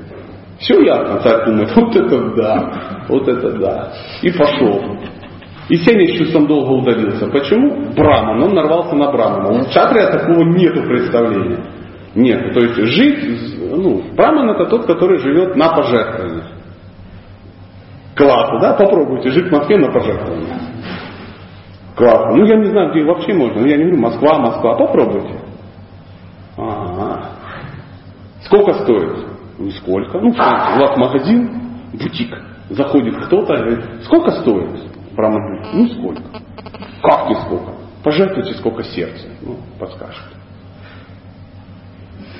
Все ясно, царь думает, *laughs* вот это да, вот это да. И пошел. И Сеня с чувством долго удалился. Почему? Браман, он нарвался на Брамана. У Чатрия такого нету представления. Нет, то есть жить, ну, Браман это тот, который живет на пожертвованиях. Классно, да? Попробуйте жить в Москве на пожертвованиях. Классно. Ну, я не знаю, где вообще можно. Я не говорю, Москва, Москва. Попробуйте. Ага. Сколько стоит? Нисколько. Ну, у вас магазин, бутик. Заходит кто-то говорит, сколько стоит? Браман ну, сколько. Как не сколько? Пожертвуйте, сколько сердца. Ну, подскажет.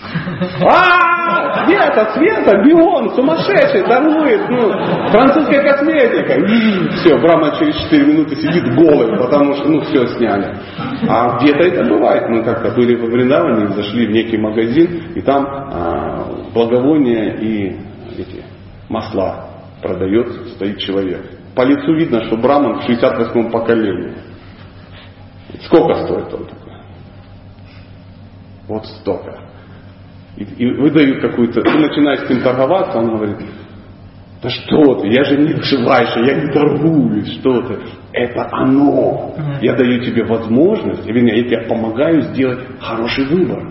А, Света, Света, Бион, сумасшедший, торгует, ну, французская косметика. И все, Брама через 4 минуты сидит голый, потому что, ну, все сняли. А где-то это бывает. Мы как-то были во Вриндаване, зашли в некий магазин, и там а, благовония и эти масла продает, стоит человек. По лицу видно, что Браман в 68-м поколении. Сколько стоит он такой? Вот столько и, и выдают какую-то, ты начинаешь с ним торговаться, он говорит, да что ты, я же не дживайша, я не торгуюсь, что ты. Это оно. Я даю тебе возможность, вернее, я тебе помогаю сделать хороший выбор.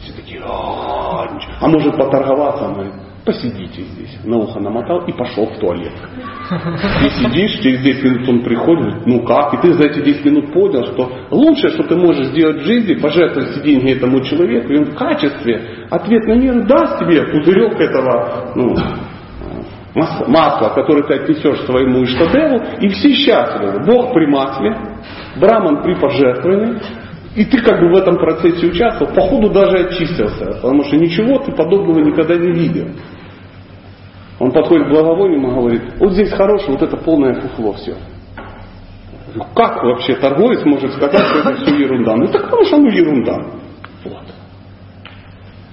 Все такие, а, а может поторговаться? Он говорит, посидите здесь. На ухо намотал и пошел в туалет. Ты сидишь, через 10 минут он приходит, ну как? И ты за эти 10 минут понял, что лучшее, что ты можешь сделать в жизни, пожертвовать эти деньги этому человеку, и он в качестве ответ на мир даст тебе пузырек этого ну, масла, который ты отнесешь своему Иштадеву, и все счастливы. Бог при масле, Браман при пожертвовании, и ты как бы в этом процессе участвовал, походу даже очистился, потому что ничего ты подобного никогда не видел. Он подходит к благовонию и говорит, вот здесь хорошее, вот это полное фуфло все. Как вообще торговец может сказать, что это все ерунда? Ну так потому что оно ерунда. Вот.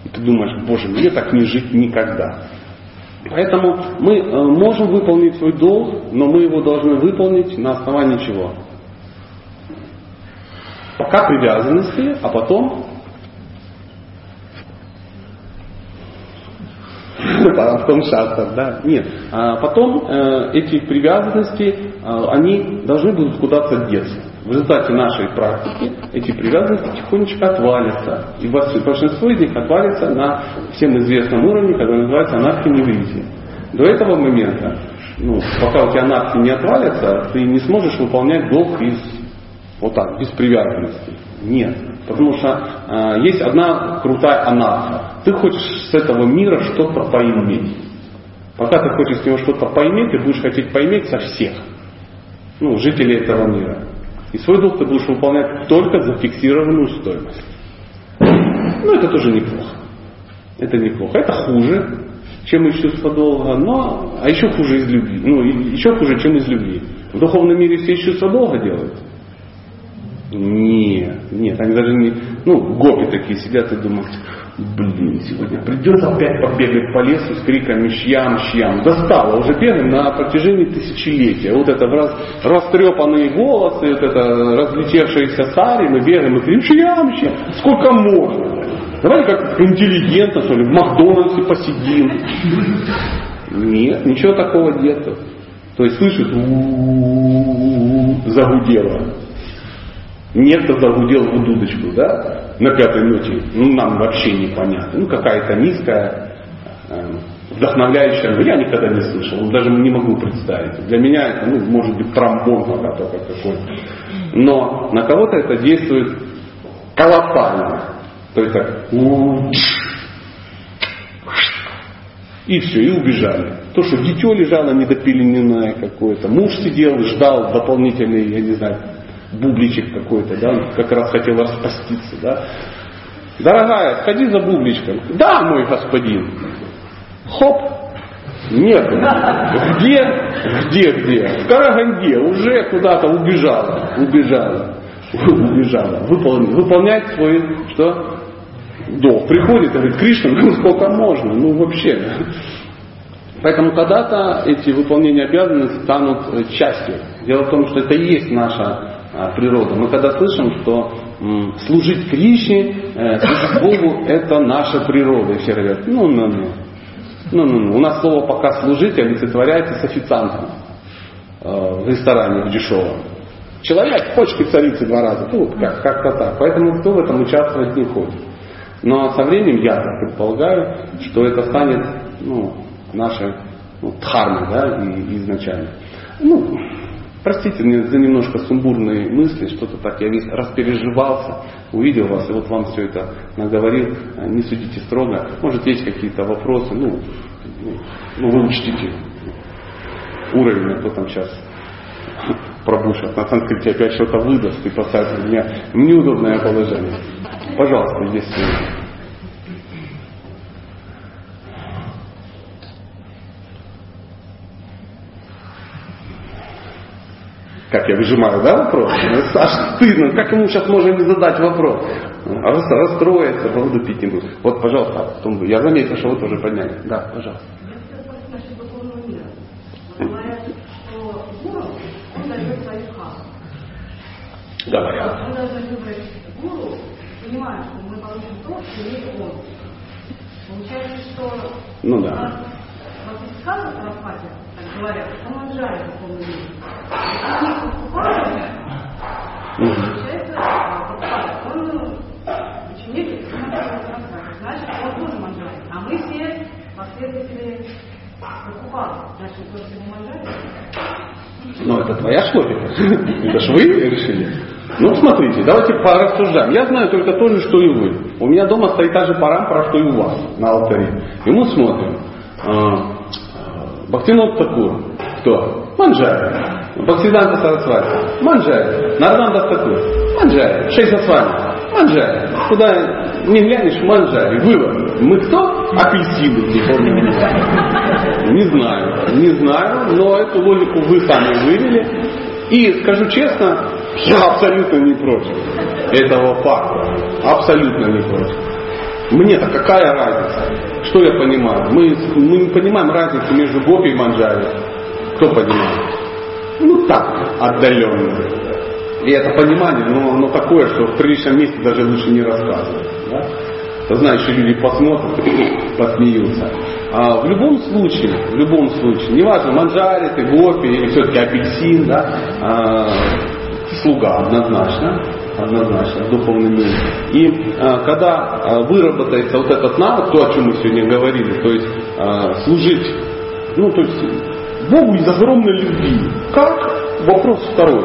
И ты думаешь, боже, мне так не жить никогда. Поэтому мы э, можем выполнить свой долг, но мы его должны выполнить на основании чего? Пока привязанности, а потом в том шастр, да, нет. А потом э, эти привязанности, э, они должны будут куда-то деться. В результате нашей практики эти привязанности тихонечко отвалятся. И большинство из них отвалится на всем известном уровне, который называется анархия До этого момента, ну, пока у тебя анархия не отвалится, ты не сможешь выполнять долг из Вот так, без привязанности. Нет. Потому что э, есть одна крутая анарха. Ты хочешь с этого мира что-то поиметь. Пока ты хочешь с него что-то поиметь, ты будешь хотеть поиметь со всех. Ну, жителей этого мира. И свой долг ты будешь выполнять только за фиксированную стоимость. Ну, это тоже неплохо. Это неплохо. Это хуже, чем из чувства долга, но, а еще хуже из любви. Ну, еще хуже, чем из любви. В духовном мире все из чувства долга делают. Нет, нет, они даже не, ну, гопи такие сидят и думают, блин, сегодня придется опять побегать по лесу с криками «Щьям, щьям». Достало, уже бегаем на протяжении тысячелетия. Вот это раз, растрепанные волосы, вот это разлетевшиеся сари, мы бегаем и кричим «Щьям, щьям». Сколько можно? Давайте как интеллигентно, что ли, в Макдональдсе посидим. Нет, ничего такого нет. То есть слышит, загудело некто загудел в удудочку, да, на пятой ноте, ну нам вообще непонятно, ну какая-то низкая, э, вдохновляющая, я никогда не слышал, даже не могу представить. Для меня это, ну, может быть, тромбон пока только какой-то. Но на кого-то это действует колоссально. То есть так, и все, и убежали. То, что дитё лежало недопелененное какое-то, муж сидел, ждал дополнительный, я не знаю, бубличек какой-то, да, как раз хотел распаститься, да. Дорогая, сходи за бубличком. Да, мой господин. Хоп, нет. Где? Где, где? В Караганде уже куда-то убежала. Убежала. Убежала. Выполнять, выполнять свой, что? Долг. Приходит и говорит, Кришна, ну сколько можно? Ну вообще. Поэтому когда-то эти выполнения обязанностей станут частью. Дело в том, что это и есть наша природа. Мы когда слышим, что служить Кришне, э, служить Богу, это наша природа. И все говорят, ну, ну, ну. Ну, ну, ну. У нас слово пока служить олицетворяется с официантом э, в ресторане в дешевом. Человек почки царицы два раза. Ну, как, как-то так. Поэтому кто в этом участвовать не хочет. Но со временем я так предполагаю, что это станет ну, нашей ну, дхармой да, изначально. Ну, Простите мне за немножко сумбурные мысли, что-то так, я весь распереживался, увидел вас, и вот вам все это наговорил, не судите строго. Может, есть какие-то вопросы, ну, ну вы учтите уровень, а то там сейчас пробушат. На санскрите опять что-то выдаст и поставит меня в неудобное положение. Пожалуйста, если Как я выжимаю, да, вопрос? Аж стыдно, как ему сейчас можно не задать вопрос? Рас, расстроится, воду пить не будет. Вот, пожалуйста, а я заметил, что вы тоже подняли. Да, пожалуйста. Говорят. Он должен выбрать гуру, понимая, что мы получим то, что не он. Получается, что ну, да. вот из сказок Рафатия, говорят, он отжали духовный мир. Значит, он тоже манжарит. А мы все последователи Прабхупада. Значит, тоже все манжарит. Ну, это твоя шлопика. Это ж вы решили. Ну, смотрите, давайте порассуждаем. Я знаю только то же, что и вы. У меня дома стоит та же парампара, что и у вас на алтаре. И мы смотрим. Бхактинот Такур. Кто? Манджари. Бхактисиданта Сарасвати. Манджари. Нарданда Такур. Манджари. Шейса с вами. Манджари. Куда не глянешь, манджари. Вывод. Мы кто? Апельсины. Не знаю. Не знаю, но эту логику вы сами вывели. И скажу честно, я абсолютно не против этого факта. Абсолютно не против. Мне-то какая разница? Что я понимаю? Мы, мы не понимаем разницу между гопи и манджари. Кто понимает? Ну так, отдаленно. И это понимание, но оно такое, что в приличном месте даже лучше не рассказывать. Да? Знающие люди посмотрят, *coughs* посмеются. А в любом случае, в любом случае, неважно, манджари, ты гопи или все-таки апельсин, да, а, слуга однозначно, однозначно, в духовном мире. И а, когда а, выработается вот этот навык, то, о чем мы сегодня говорили, то есть а, служить, ну, то есть Богу из огромной любви. Как? Вопрос второй.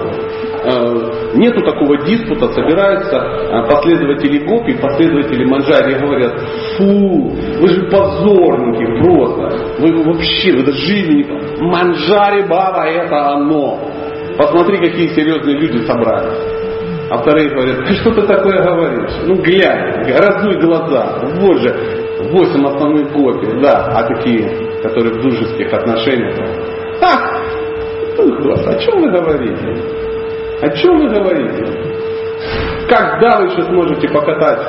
э, нету такого диспута, собираются э, последователи Гопи, последователи Манджари говорят, фу, вы же позорники просто, вы вообще, вы даже жизни не... Манджари Баба это оно. Посмотри, какие серьезные люди собрались. А вторые говорят, ты что ты такое говоришь? Ну глянь, раздуй глаза. Вот же, восемь основных копий, да, а такие, которые в дружеских отношениях. Ах, о чем вы говорите? О чем вы говорите? Когда вы еще сможете покатать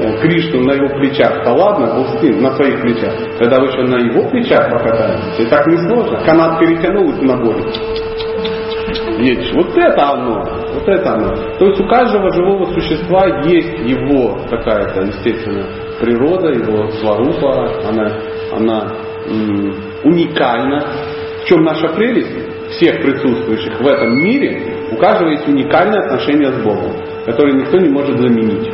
э, Кришну на его плечах? Да ладно, Пустин, на своих плечах. Когда вы еще на его плечах покатаетесь, и так не сложно. Канат перетянул на боли. Едешь. Вот это оно. Вот это оно. То есть у каждого живого существа есть его какая-то, естественно, природа, его сварупа, она, она м- уникальна. В чем наша прелесть? всех присутствующих в этом мире, у каждого есть уникальное отношение с Богом, которое никто не может заменить.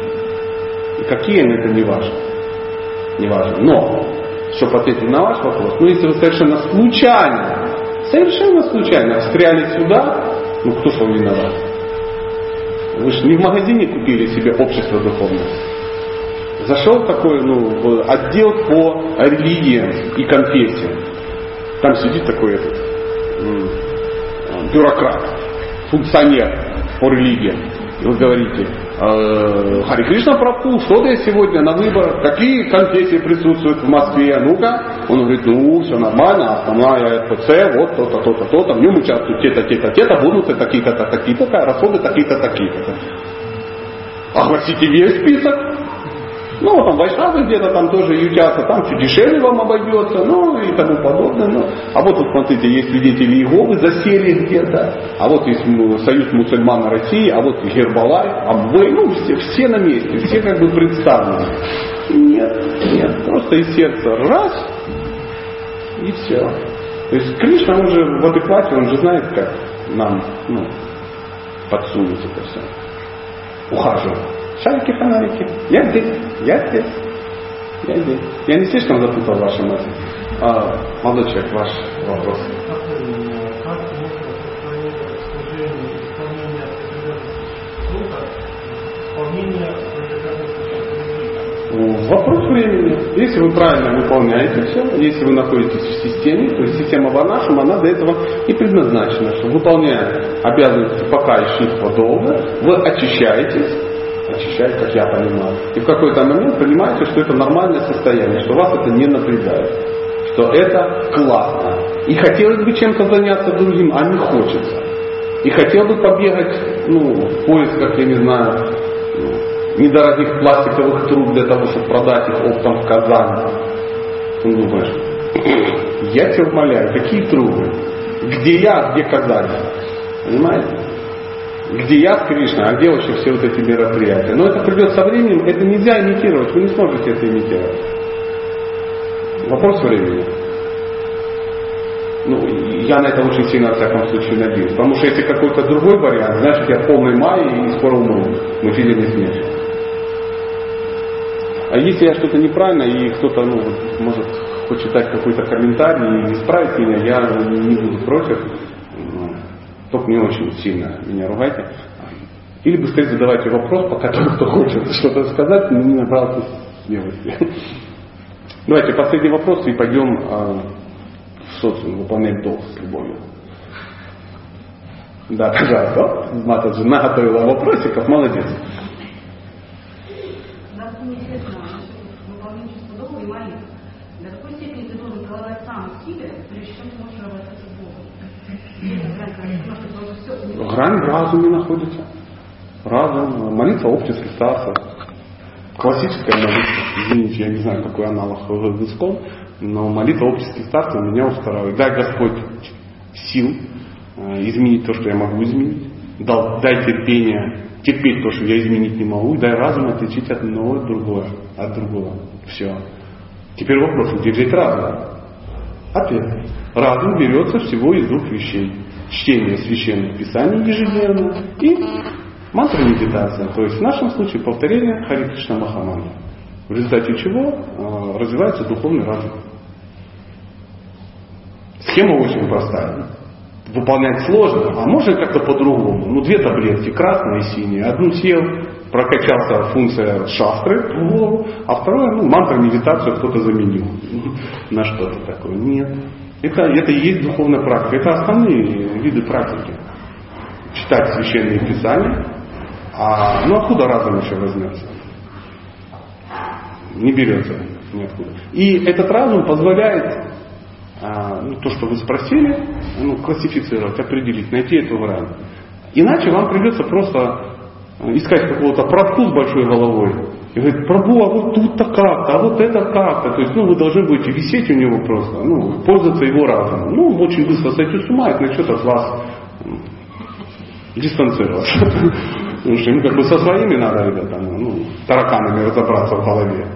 И какие они, это не важно. Не важно. Но, чтобы ответить на ваш вопрос, ну если вы совершенно случайно, совершенно случайно встряли сюда, ну кто ж вам виноват? Вы же не в магазине купили себе общество духовное. Зашел такой, ну, отдел по религиям и конфессиям. Там сидит такой этот, бюрократ, функционер по религиям. И вы говорите, э, Хари Кришна Прабху, что ты сегодня на выборах, какие конфессии присутствуют в Москве, ну-ка. Он говорит, ну, все нормально, основная РПЦ, вот то-то, то-то, то-то, в нем участвуют те-то, те-то, те-то, будут такие-то, такие-то, расходы такие-то, такие-то. Огласите весь список, ну, вот там вайшнавы где-то там тоже ютятся, там чуть дешевле вам обойдется, ну и тому подобное. Ну. А вот тут, смотрите, есть свидетели Иеговы засели где-то, а вот есть Союз мусульман России, а вот Гербалай, Амвей, ну все, все на месте, все как бы представлены. Нет, нет, просто из сердца раз и все. То есть Кришна, он же в адеквате, он же знает, как нам ну, подсунуть это все. Ухаживать. Шарики, фонарики. Я здесь, я здесь, я здесь. Я не слишком запутал ваши мысли. А, молодой человек, ваш вопрос. Вопрос времени. Если вы правильно выполняете все, если вы находитесь в системе, то есть система Ванашем, она для этого и предназначена, что выполняя обязанности пока и шифа долго, вы очищаетесь, очищать, как я понимаю. И в какой-то момент понимаете, что это нормальное состояние, что вас это не напрягает, что это классно. И хотелось бы чем-то заняться другим, а не хочется. И хотел бы побегать ну, в поисках, я не знаю, недорогих пластиковых труб для того, чтобы продать их оптом в Казани. Ты думаешь, *clears throat* я тебя умоляю, какие трубы? Где я, а где Казань? Понимаете? Где я с Кришной, а где вообще все вот эти мероприятия. Но это придет со временем, это нельзя имитировать, вы не сможете это имитировать. Вопрос времени. Ну, я на это очень сильно, в всяком случае, надеюсь. Потому что если какой-то другой вариант, значит я в полной мае и скоро умру. Физик не смеешь. А если я что-то неправильно, и кто-то, ну, может, хочет дать какой-то комментарий и исправить меня, я не буду против. Только не очень сильно меня ругайте. Или быстрее задавайте вопрос, пока тот, кто хочет что-то сказать, не набрался смелости. Давайте последний вопрос и пойдем а, в социум выполнять долг с любовью. Да, пожалуйста. Матаджи наготовила вопросиков, молодец. Грань в разуме находится. Разум, молитва общества старца. Классическая молитва. Извините, я не знаю, какой аналог в искон, но молитва общества старца меня устраивает. Дай Господь сил э, изменить то, что я могу изменить. Дай терпение терпеть то, что я изменить не могу. Дай разум отличить одно от другого. От другого. Все. Теперь вопрос, где взять разум? Ответ. Разум берется всего из двух вещей чтение священных писаний ежедневно и мантра медитация, то есть в нашем случае повторение Хари Кришна Махамантры, в результате чего э, развивается духовный разум. Схема очень простая. выполнять сложно, а можно как-то по-другому. Ну, две таблетки, красная и синяя. Одну съел, прокачался функция шастры а второе, ну, мантра, медитацию кто-то заменил *laughs* на что-то такое. Нет. Это, это и есть духовная практика. Это основные виды практики. Читать священные писания. А, ну откуда разум еще возьмется? Не берется ниоткуда. И этот разум позволяет а, ну, то, что вы спросили, ну, классифицировать, определить, найти эту грань. Иначе вам придется просто искать какого-то прадку с большой головой и говорит, Прабу, а вот тут-то как-то, а вот это как-то. То есть, ну, вы должны будете висеть у него просто, ну, пользоваться его разумом. Ну, очень быстро сойти с ума и начнет от вас дистанцироваться. Потому что ему как бы со своими надо, ребята, ну, тараканами разобраться в голове.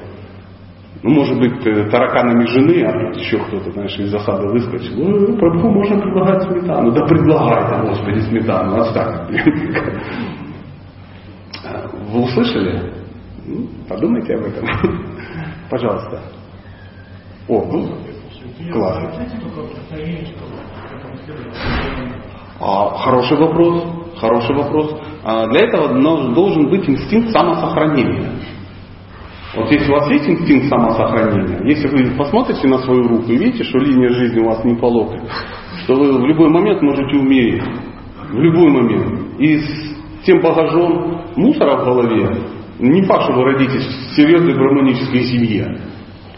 Ну, может быть, э, тараканами жены, а тут еще кто-то, знаешь, из засады выскочил. Ну, Прабху можно предлагать сметану. Да предлагай, Господи, сметану, отстань. *laughs* Вы услышали? Подумайте об этом. *laughs* Пожалуйста. О, ну, классно. А, хороший вопрос. Хороший вопрос. А для этого должен быть инстинкт самосохранения. Вот если у вас есть инстинкт самосохранения, если вы посмотрите на свою руку и видите, что линия жизни у вас не по локоть, то вы в любой момент можете умереть. В любой момент. И с тем багажом мусора в голове, не факт, что вы родитесь в серьезной гармонической семье.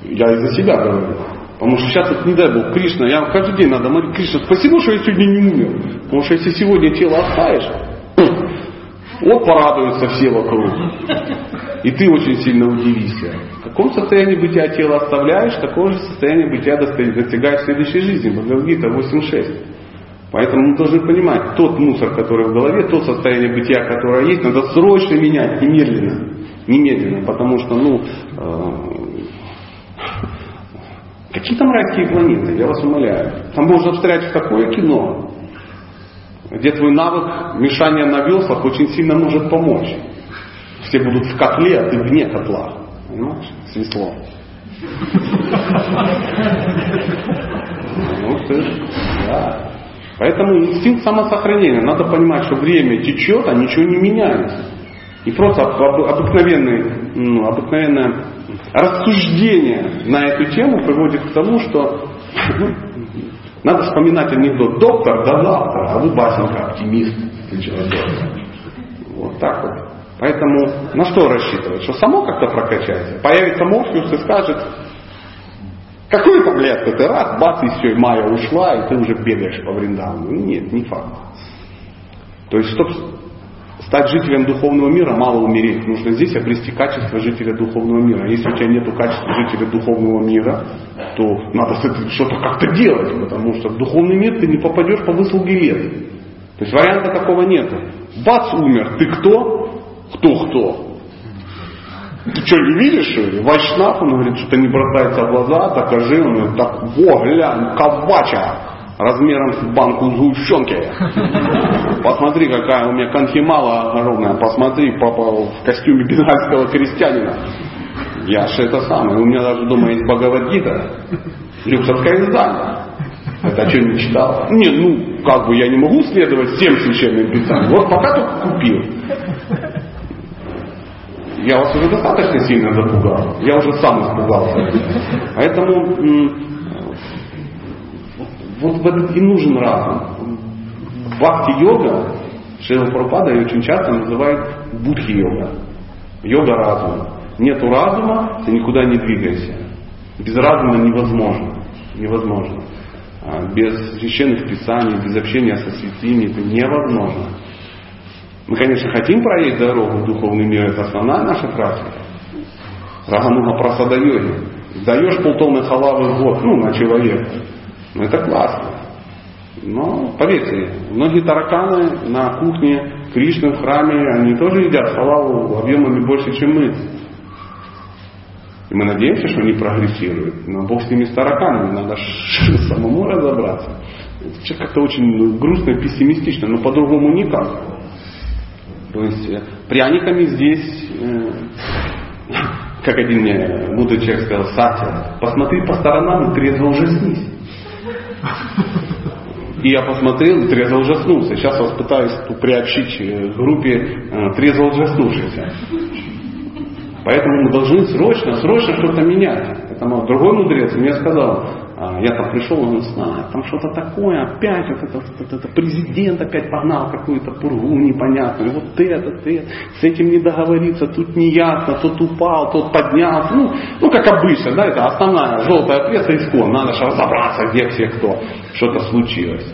Я из-за себя говорю. Потому что сейчас это, не дай Бог, Кришна, я каждый день надо молить, Кришна, спасибо, что я сегодня не умер. Потому что если сегодня тело оставишь, *clears throat* вот порадуются все вокруг. И ты очень сильно удивишься. В каком состоянии бытия тело оставляешь, такое же состояние бытия достигаешь в следующей жизни. Бхагавадгита 8.6. Поэтому мы должны понимать, тот мусор, который в голове, то состояние бытия, которое есть, надо срочно менять, немедленно. Немедленно, потому что, ну, э, какие там райские планеты, я вас умоляю. Там можно встрять в такое кино, где твой навык мешания на веслах очень сильно может помочь. Все будут в котле, а ты вне котла. Понимаешь? Свисло. *laughs* Ну, ты, да. Поэтому инстинкт самосохранения. Надо понимать, что время течет, а ничего не меняется. И просто обыкновенное, ну, обыкновенное рассуждение на эту тему приводит к тому, что ну, надо вспоминать анекдот. Доктор до завтра, а вы, Басенька, оптимист. Вот так вот. Поэтому на что рассчитывать? Что само как-то прокачается? Появится Морфеус и скажет, какую таблетку ты раз, бац, и все, и Майя ушла, и ты уже бегаешь по Вриндавану. Нет, не факт. То есть, чтобы стать жителем духовного мира, мало умереть. Нужно здесь обрести качество жителя духовного мира. Если у тебя нет качества жителя духовного мира, то надо что-то как-то делать, потому что в духовный мир ты не попадешь по выслуге лет. То есть варианта такого нет. Бац, умер. Ты кто? Кто-кто? Ты что, не видишь, что ли? Вайшнав, он говорит, что-то не бросается в глаза, докажи, он говорит, так, во, глянь, кавача, размером с банку сгущенки. *laughs* Посмотри, какая у меня конхимала огромная, посмотри, папа в костюме бенгальского крестьянина. Я же это самое, у меня даже дома есть Бхагавадгита, люксовское издание. Это что, не читал? Не, ну, как бы я не могу следовать всем священным писаниям. Вот пока только купил. Я вас уже достаточно сильно запугал. Я уже сам испугался. Поэтому вот в этот и нужен разум. Бхакти-йога, Шрила Прабхупада очень часто называют будхи-йога. Йога разума. Нету разума, ты никуда не двигайся. Без разума невозможно. Невозможно. А без священных писаний, без общения со святыми это невозможно. Мы, конечно, хотим проехать дорогу в духовный мир, это основная наша практика. Рагануга просада. Даешь полтонны халавы в год, ну, на человека. Ну, это классно. Но, поверьте, многие тараканы на кухне Кришны в храме, они тоже едят халаву объемами больше, чем мы. И мы надеемся, что они прогрессируют. Но Бог с ними с тараканами, надо *laughs* самому разобраться. Это как-то очень грустно и пессимистично, но по-другому никак. То есть э, пряниками здесь, э, *laughs* как один мне мудрый человек сказал, Сатя, посмотри по сторонам и трезво ужаснись. *laughs* И я посмотрел и трезво ужаснулся. Сейчас вас пытаюсь приобщить к группе э, трезво ужаснувшихся. Поэтому мы должны срочно, срочно что-то менять. Это другой мудрец мне сказал, я там пришел, он знает, там что-то такое, опять вот это, вот это президент опять погнал какую-то пургу непонятную, вот это, это, с этим не договориться, тут не ясно, тот упал, тот поднялся, ну, ну как обычно, да, это основная желтая пресса искон, надо же разобраться, где все кто, что-то случилось.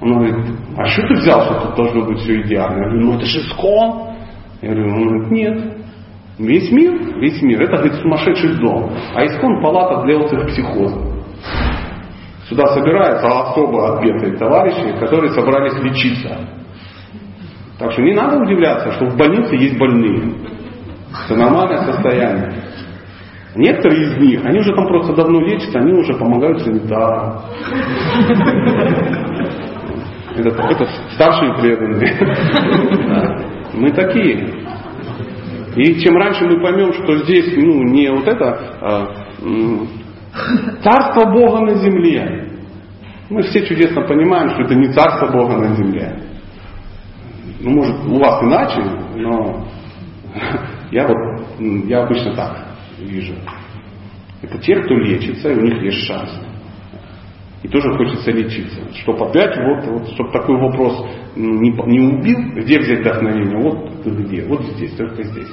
Он говорит, а что ты взял, что тут должно быть все идеально? Я говорю, ну это же искон. Я говорю, он говорит, нет, Весь мир, весь мир, это, говорит, сумасшедший дом. А искон палата для острых психозов. Сюда собираются особо отбитые товарищи, которые собрались лечиться. Так что не надо удивляться, что в больнице есть больные. Это нормальное состояние. Некоторые из них, они уже там просто давно лечатся, они уже помогают санитарам. Это, это старшие преданные. Мы такие. И чем раньше мы поймем, что здесь ну, не вот это а, *laughs* царство Бога на земле. Мы все чудесно понимаем, что это не царство Бога на земле. Ну, может, у вас иначе, но *laughs* я вот я обычно так вижу. Это те, кто лечится, и у них есть шанс. И тоже хочется лечиться. Чтобы опять, вот, вот чтобы такой вопрос не, не убил, где взять вдохновение? Вот где? Вот здесь, только здесь.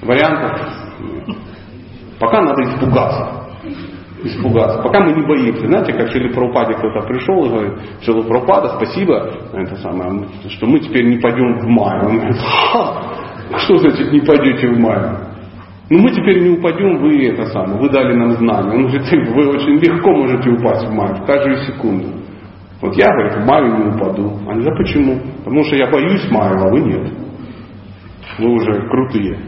Вариантов Пока надо испугаться. Испугаться. Пока мы не боимся. Знаете, как Шили Прабхупаде кто-то пришел и говорит, Шили Прабхупада, спасибо, это самое, что мы теперь не пойдем в май. Он говорит, Ха, что значит не пойдете в май? Ну мы теперь не упадем, вы это самое, вы дали нам знание. Он говорит, вы очень легко можете упасть в май, в каждую секунду. Вот я, говорит, в маю не упаду. Они говорят, почему? Потому что я боюсь мая, а вы нет. Вы уже крутые.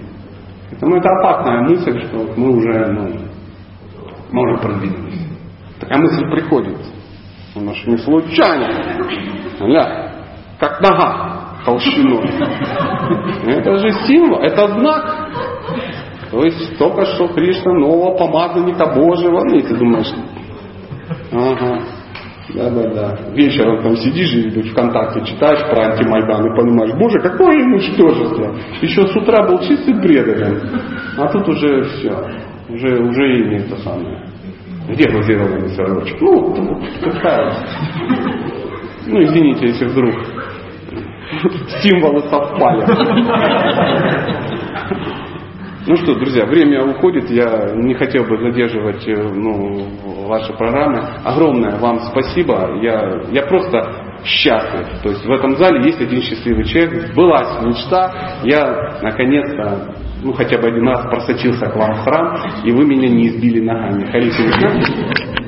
Поэтому это опасная мысль, что мы уже, ну, мы уже продвинулись. Такая мысль приходит. Она же не случайно. Ля, как нога толщиной. Это же символ, это знак. То есть только что Кришна нового помазанника Божьего. И ты думаешь, ага, да, да, да. Вечером там сидишь где-нибудь ВКонтакте, читаешь про антимайдан и понимаешь, боже, какое ничтожество. Еще с утра был чистый преданный, а тут уже все. Уже, уже не это самое. Где глазированный сырочек? Ну, какая. Ну, извините, если вдруг символы совпали. Ну что, друзья, время уходит, я не хотел бы задерживать э, ну, ваши программы. Огромное вам спасибо. Я, я просто счастлив. То есть в этом зале есть один счастливый человек. Была мечта. Я наконец-то, ну хотя бы один раз просочился к вам в храм, и вы меня не избили ногами. Харите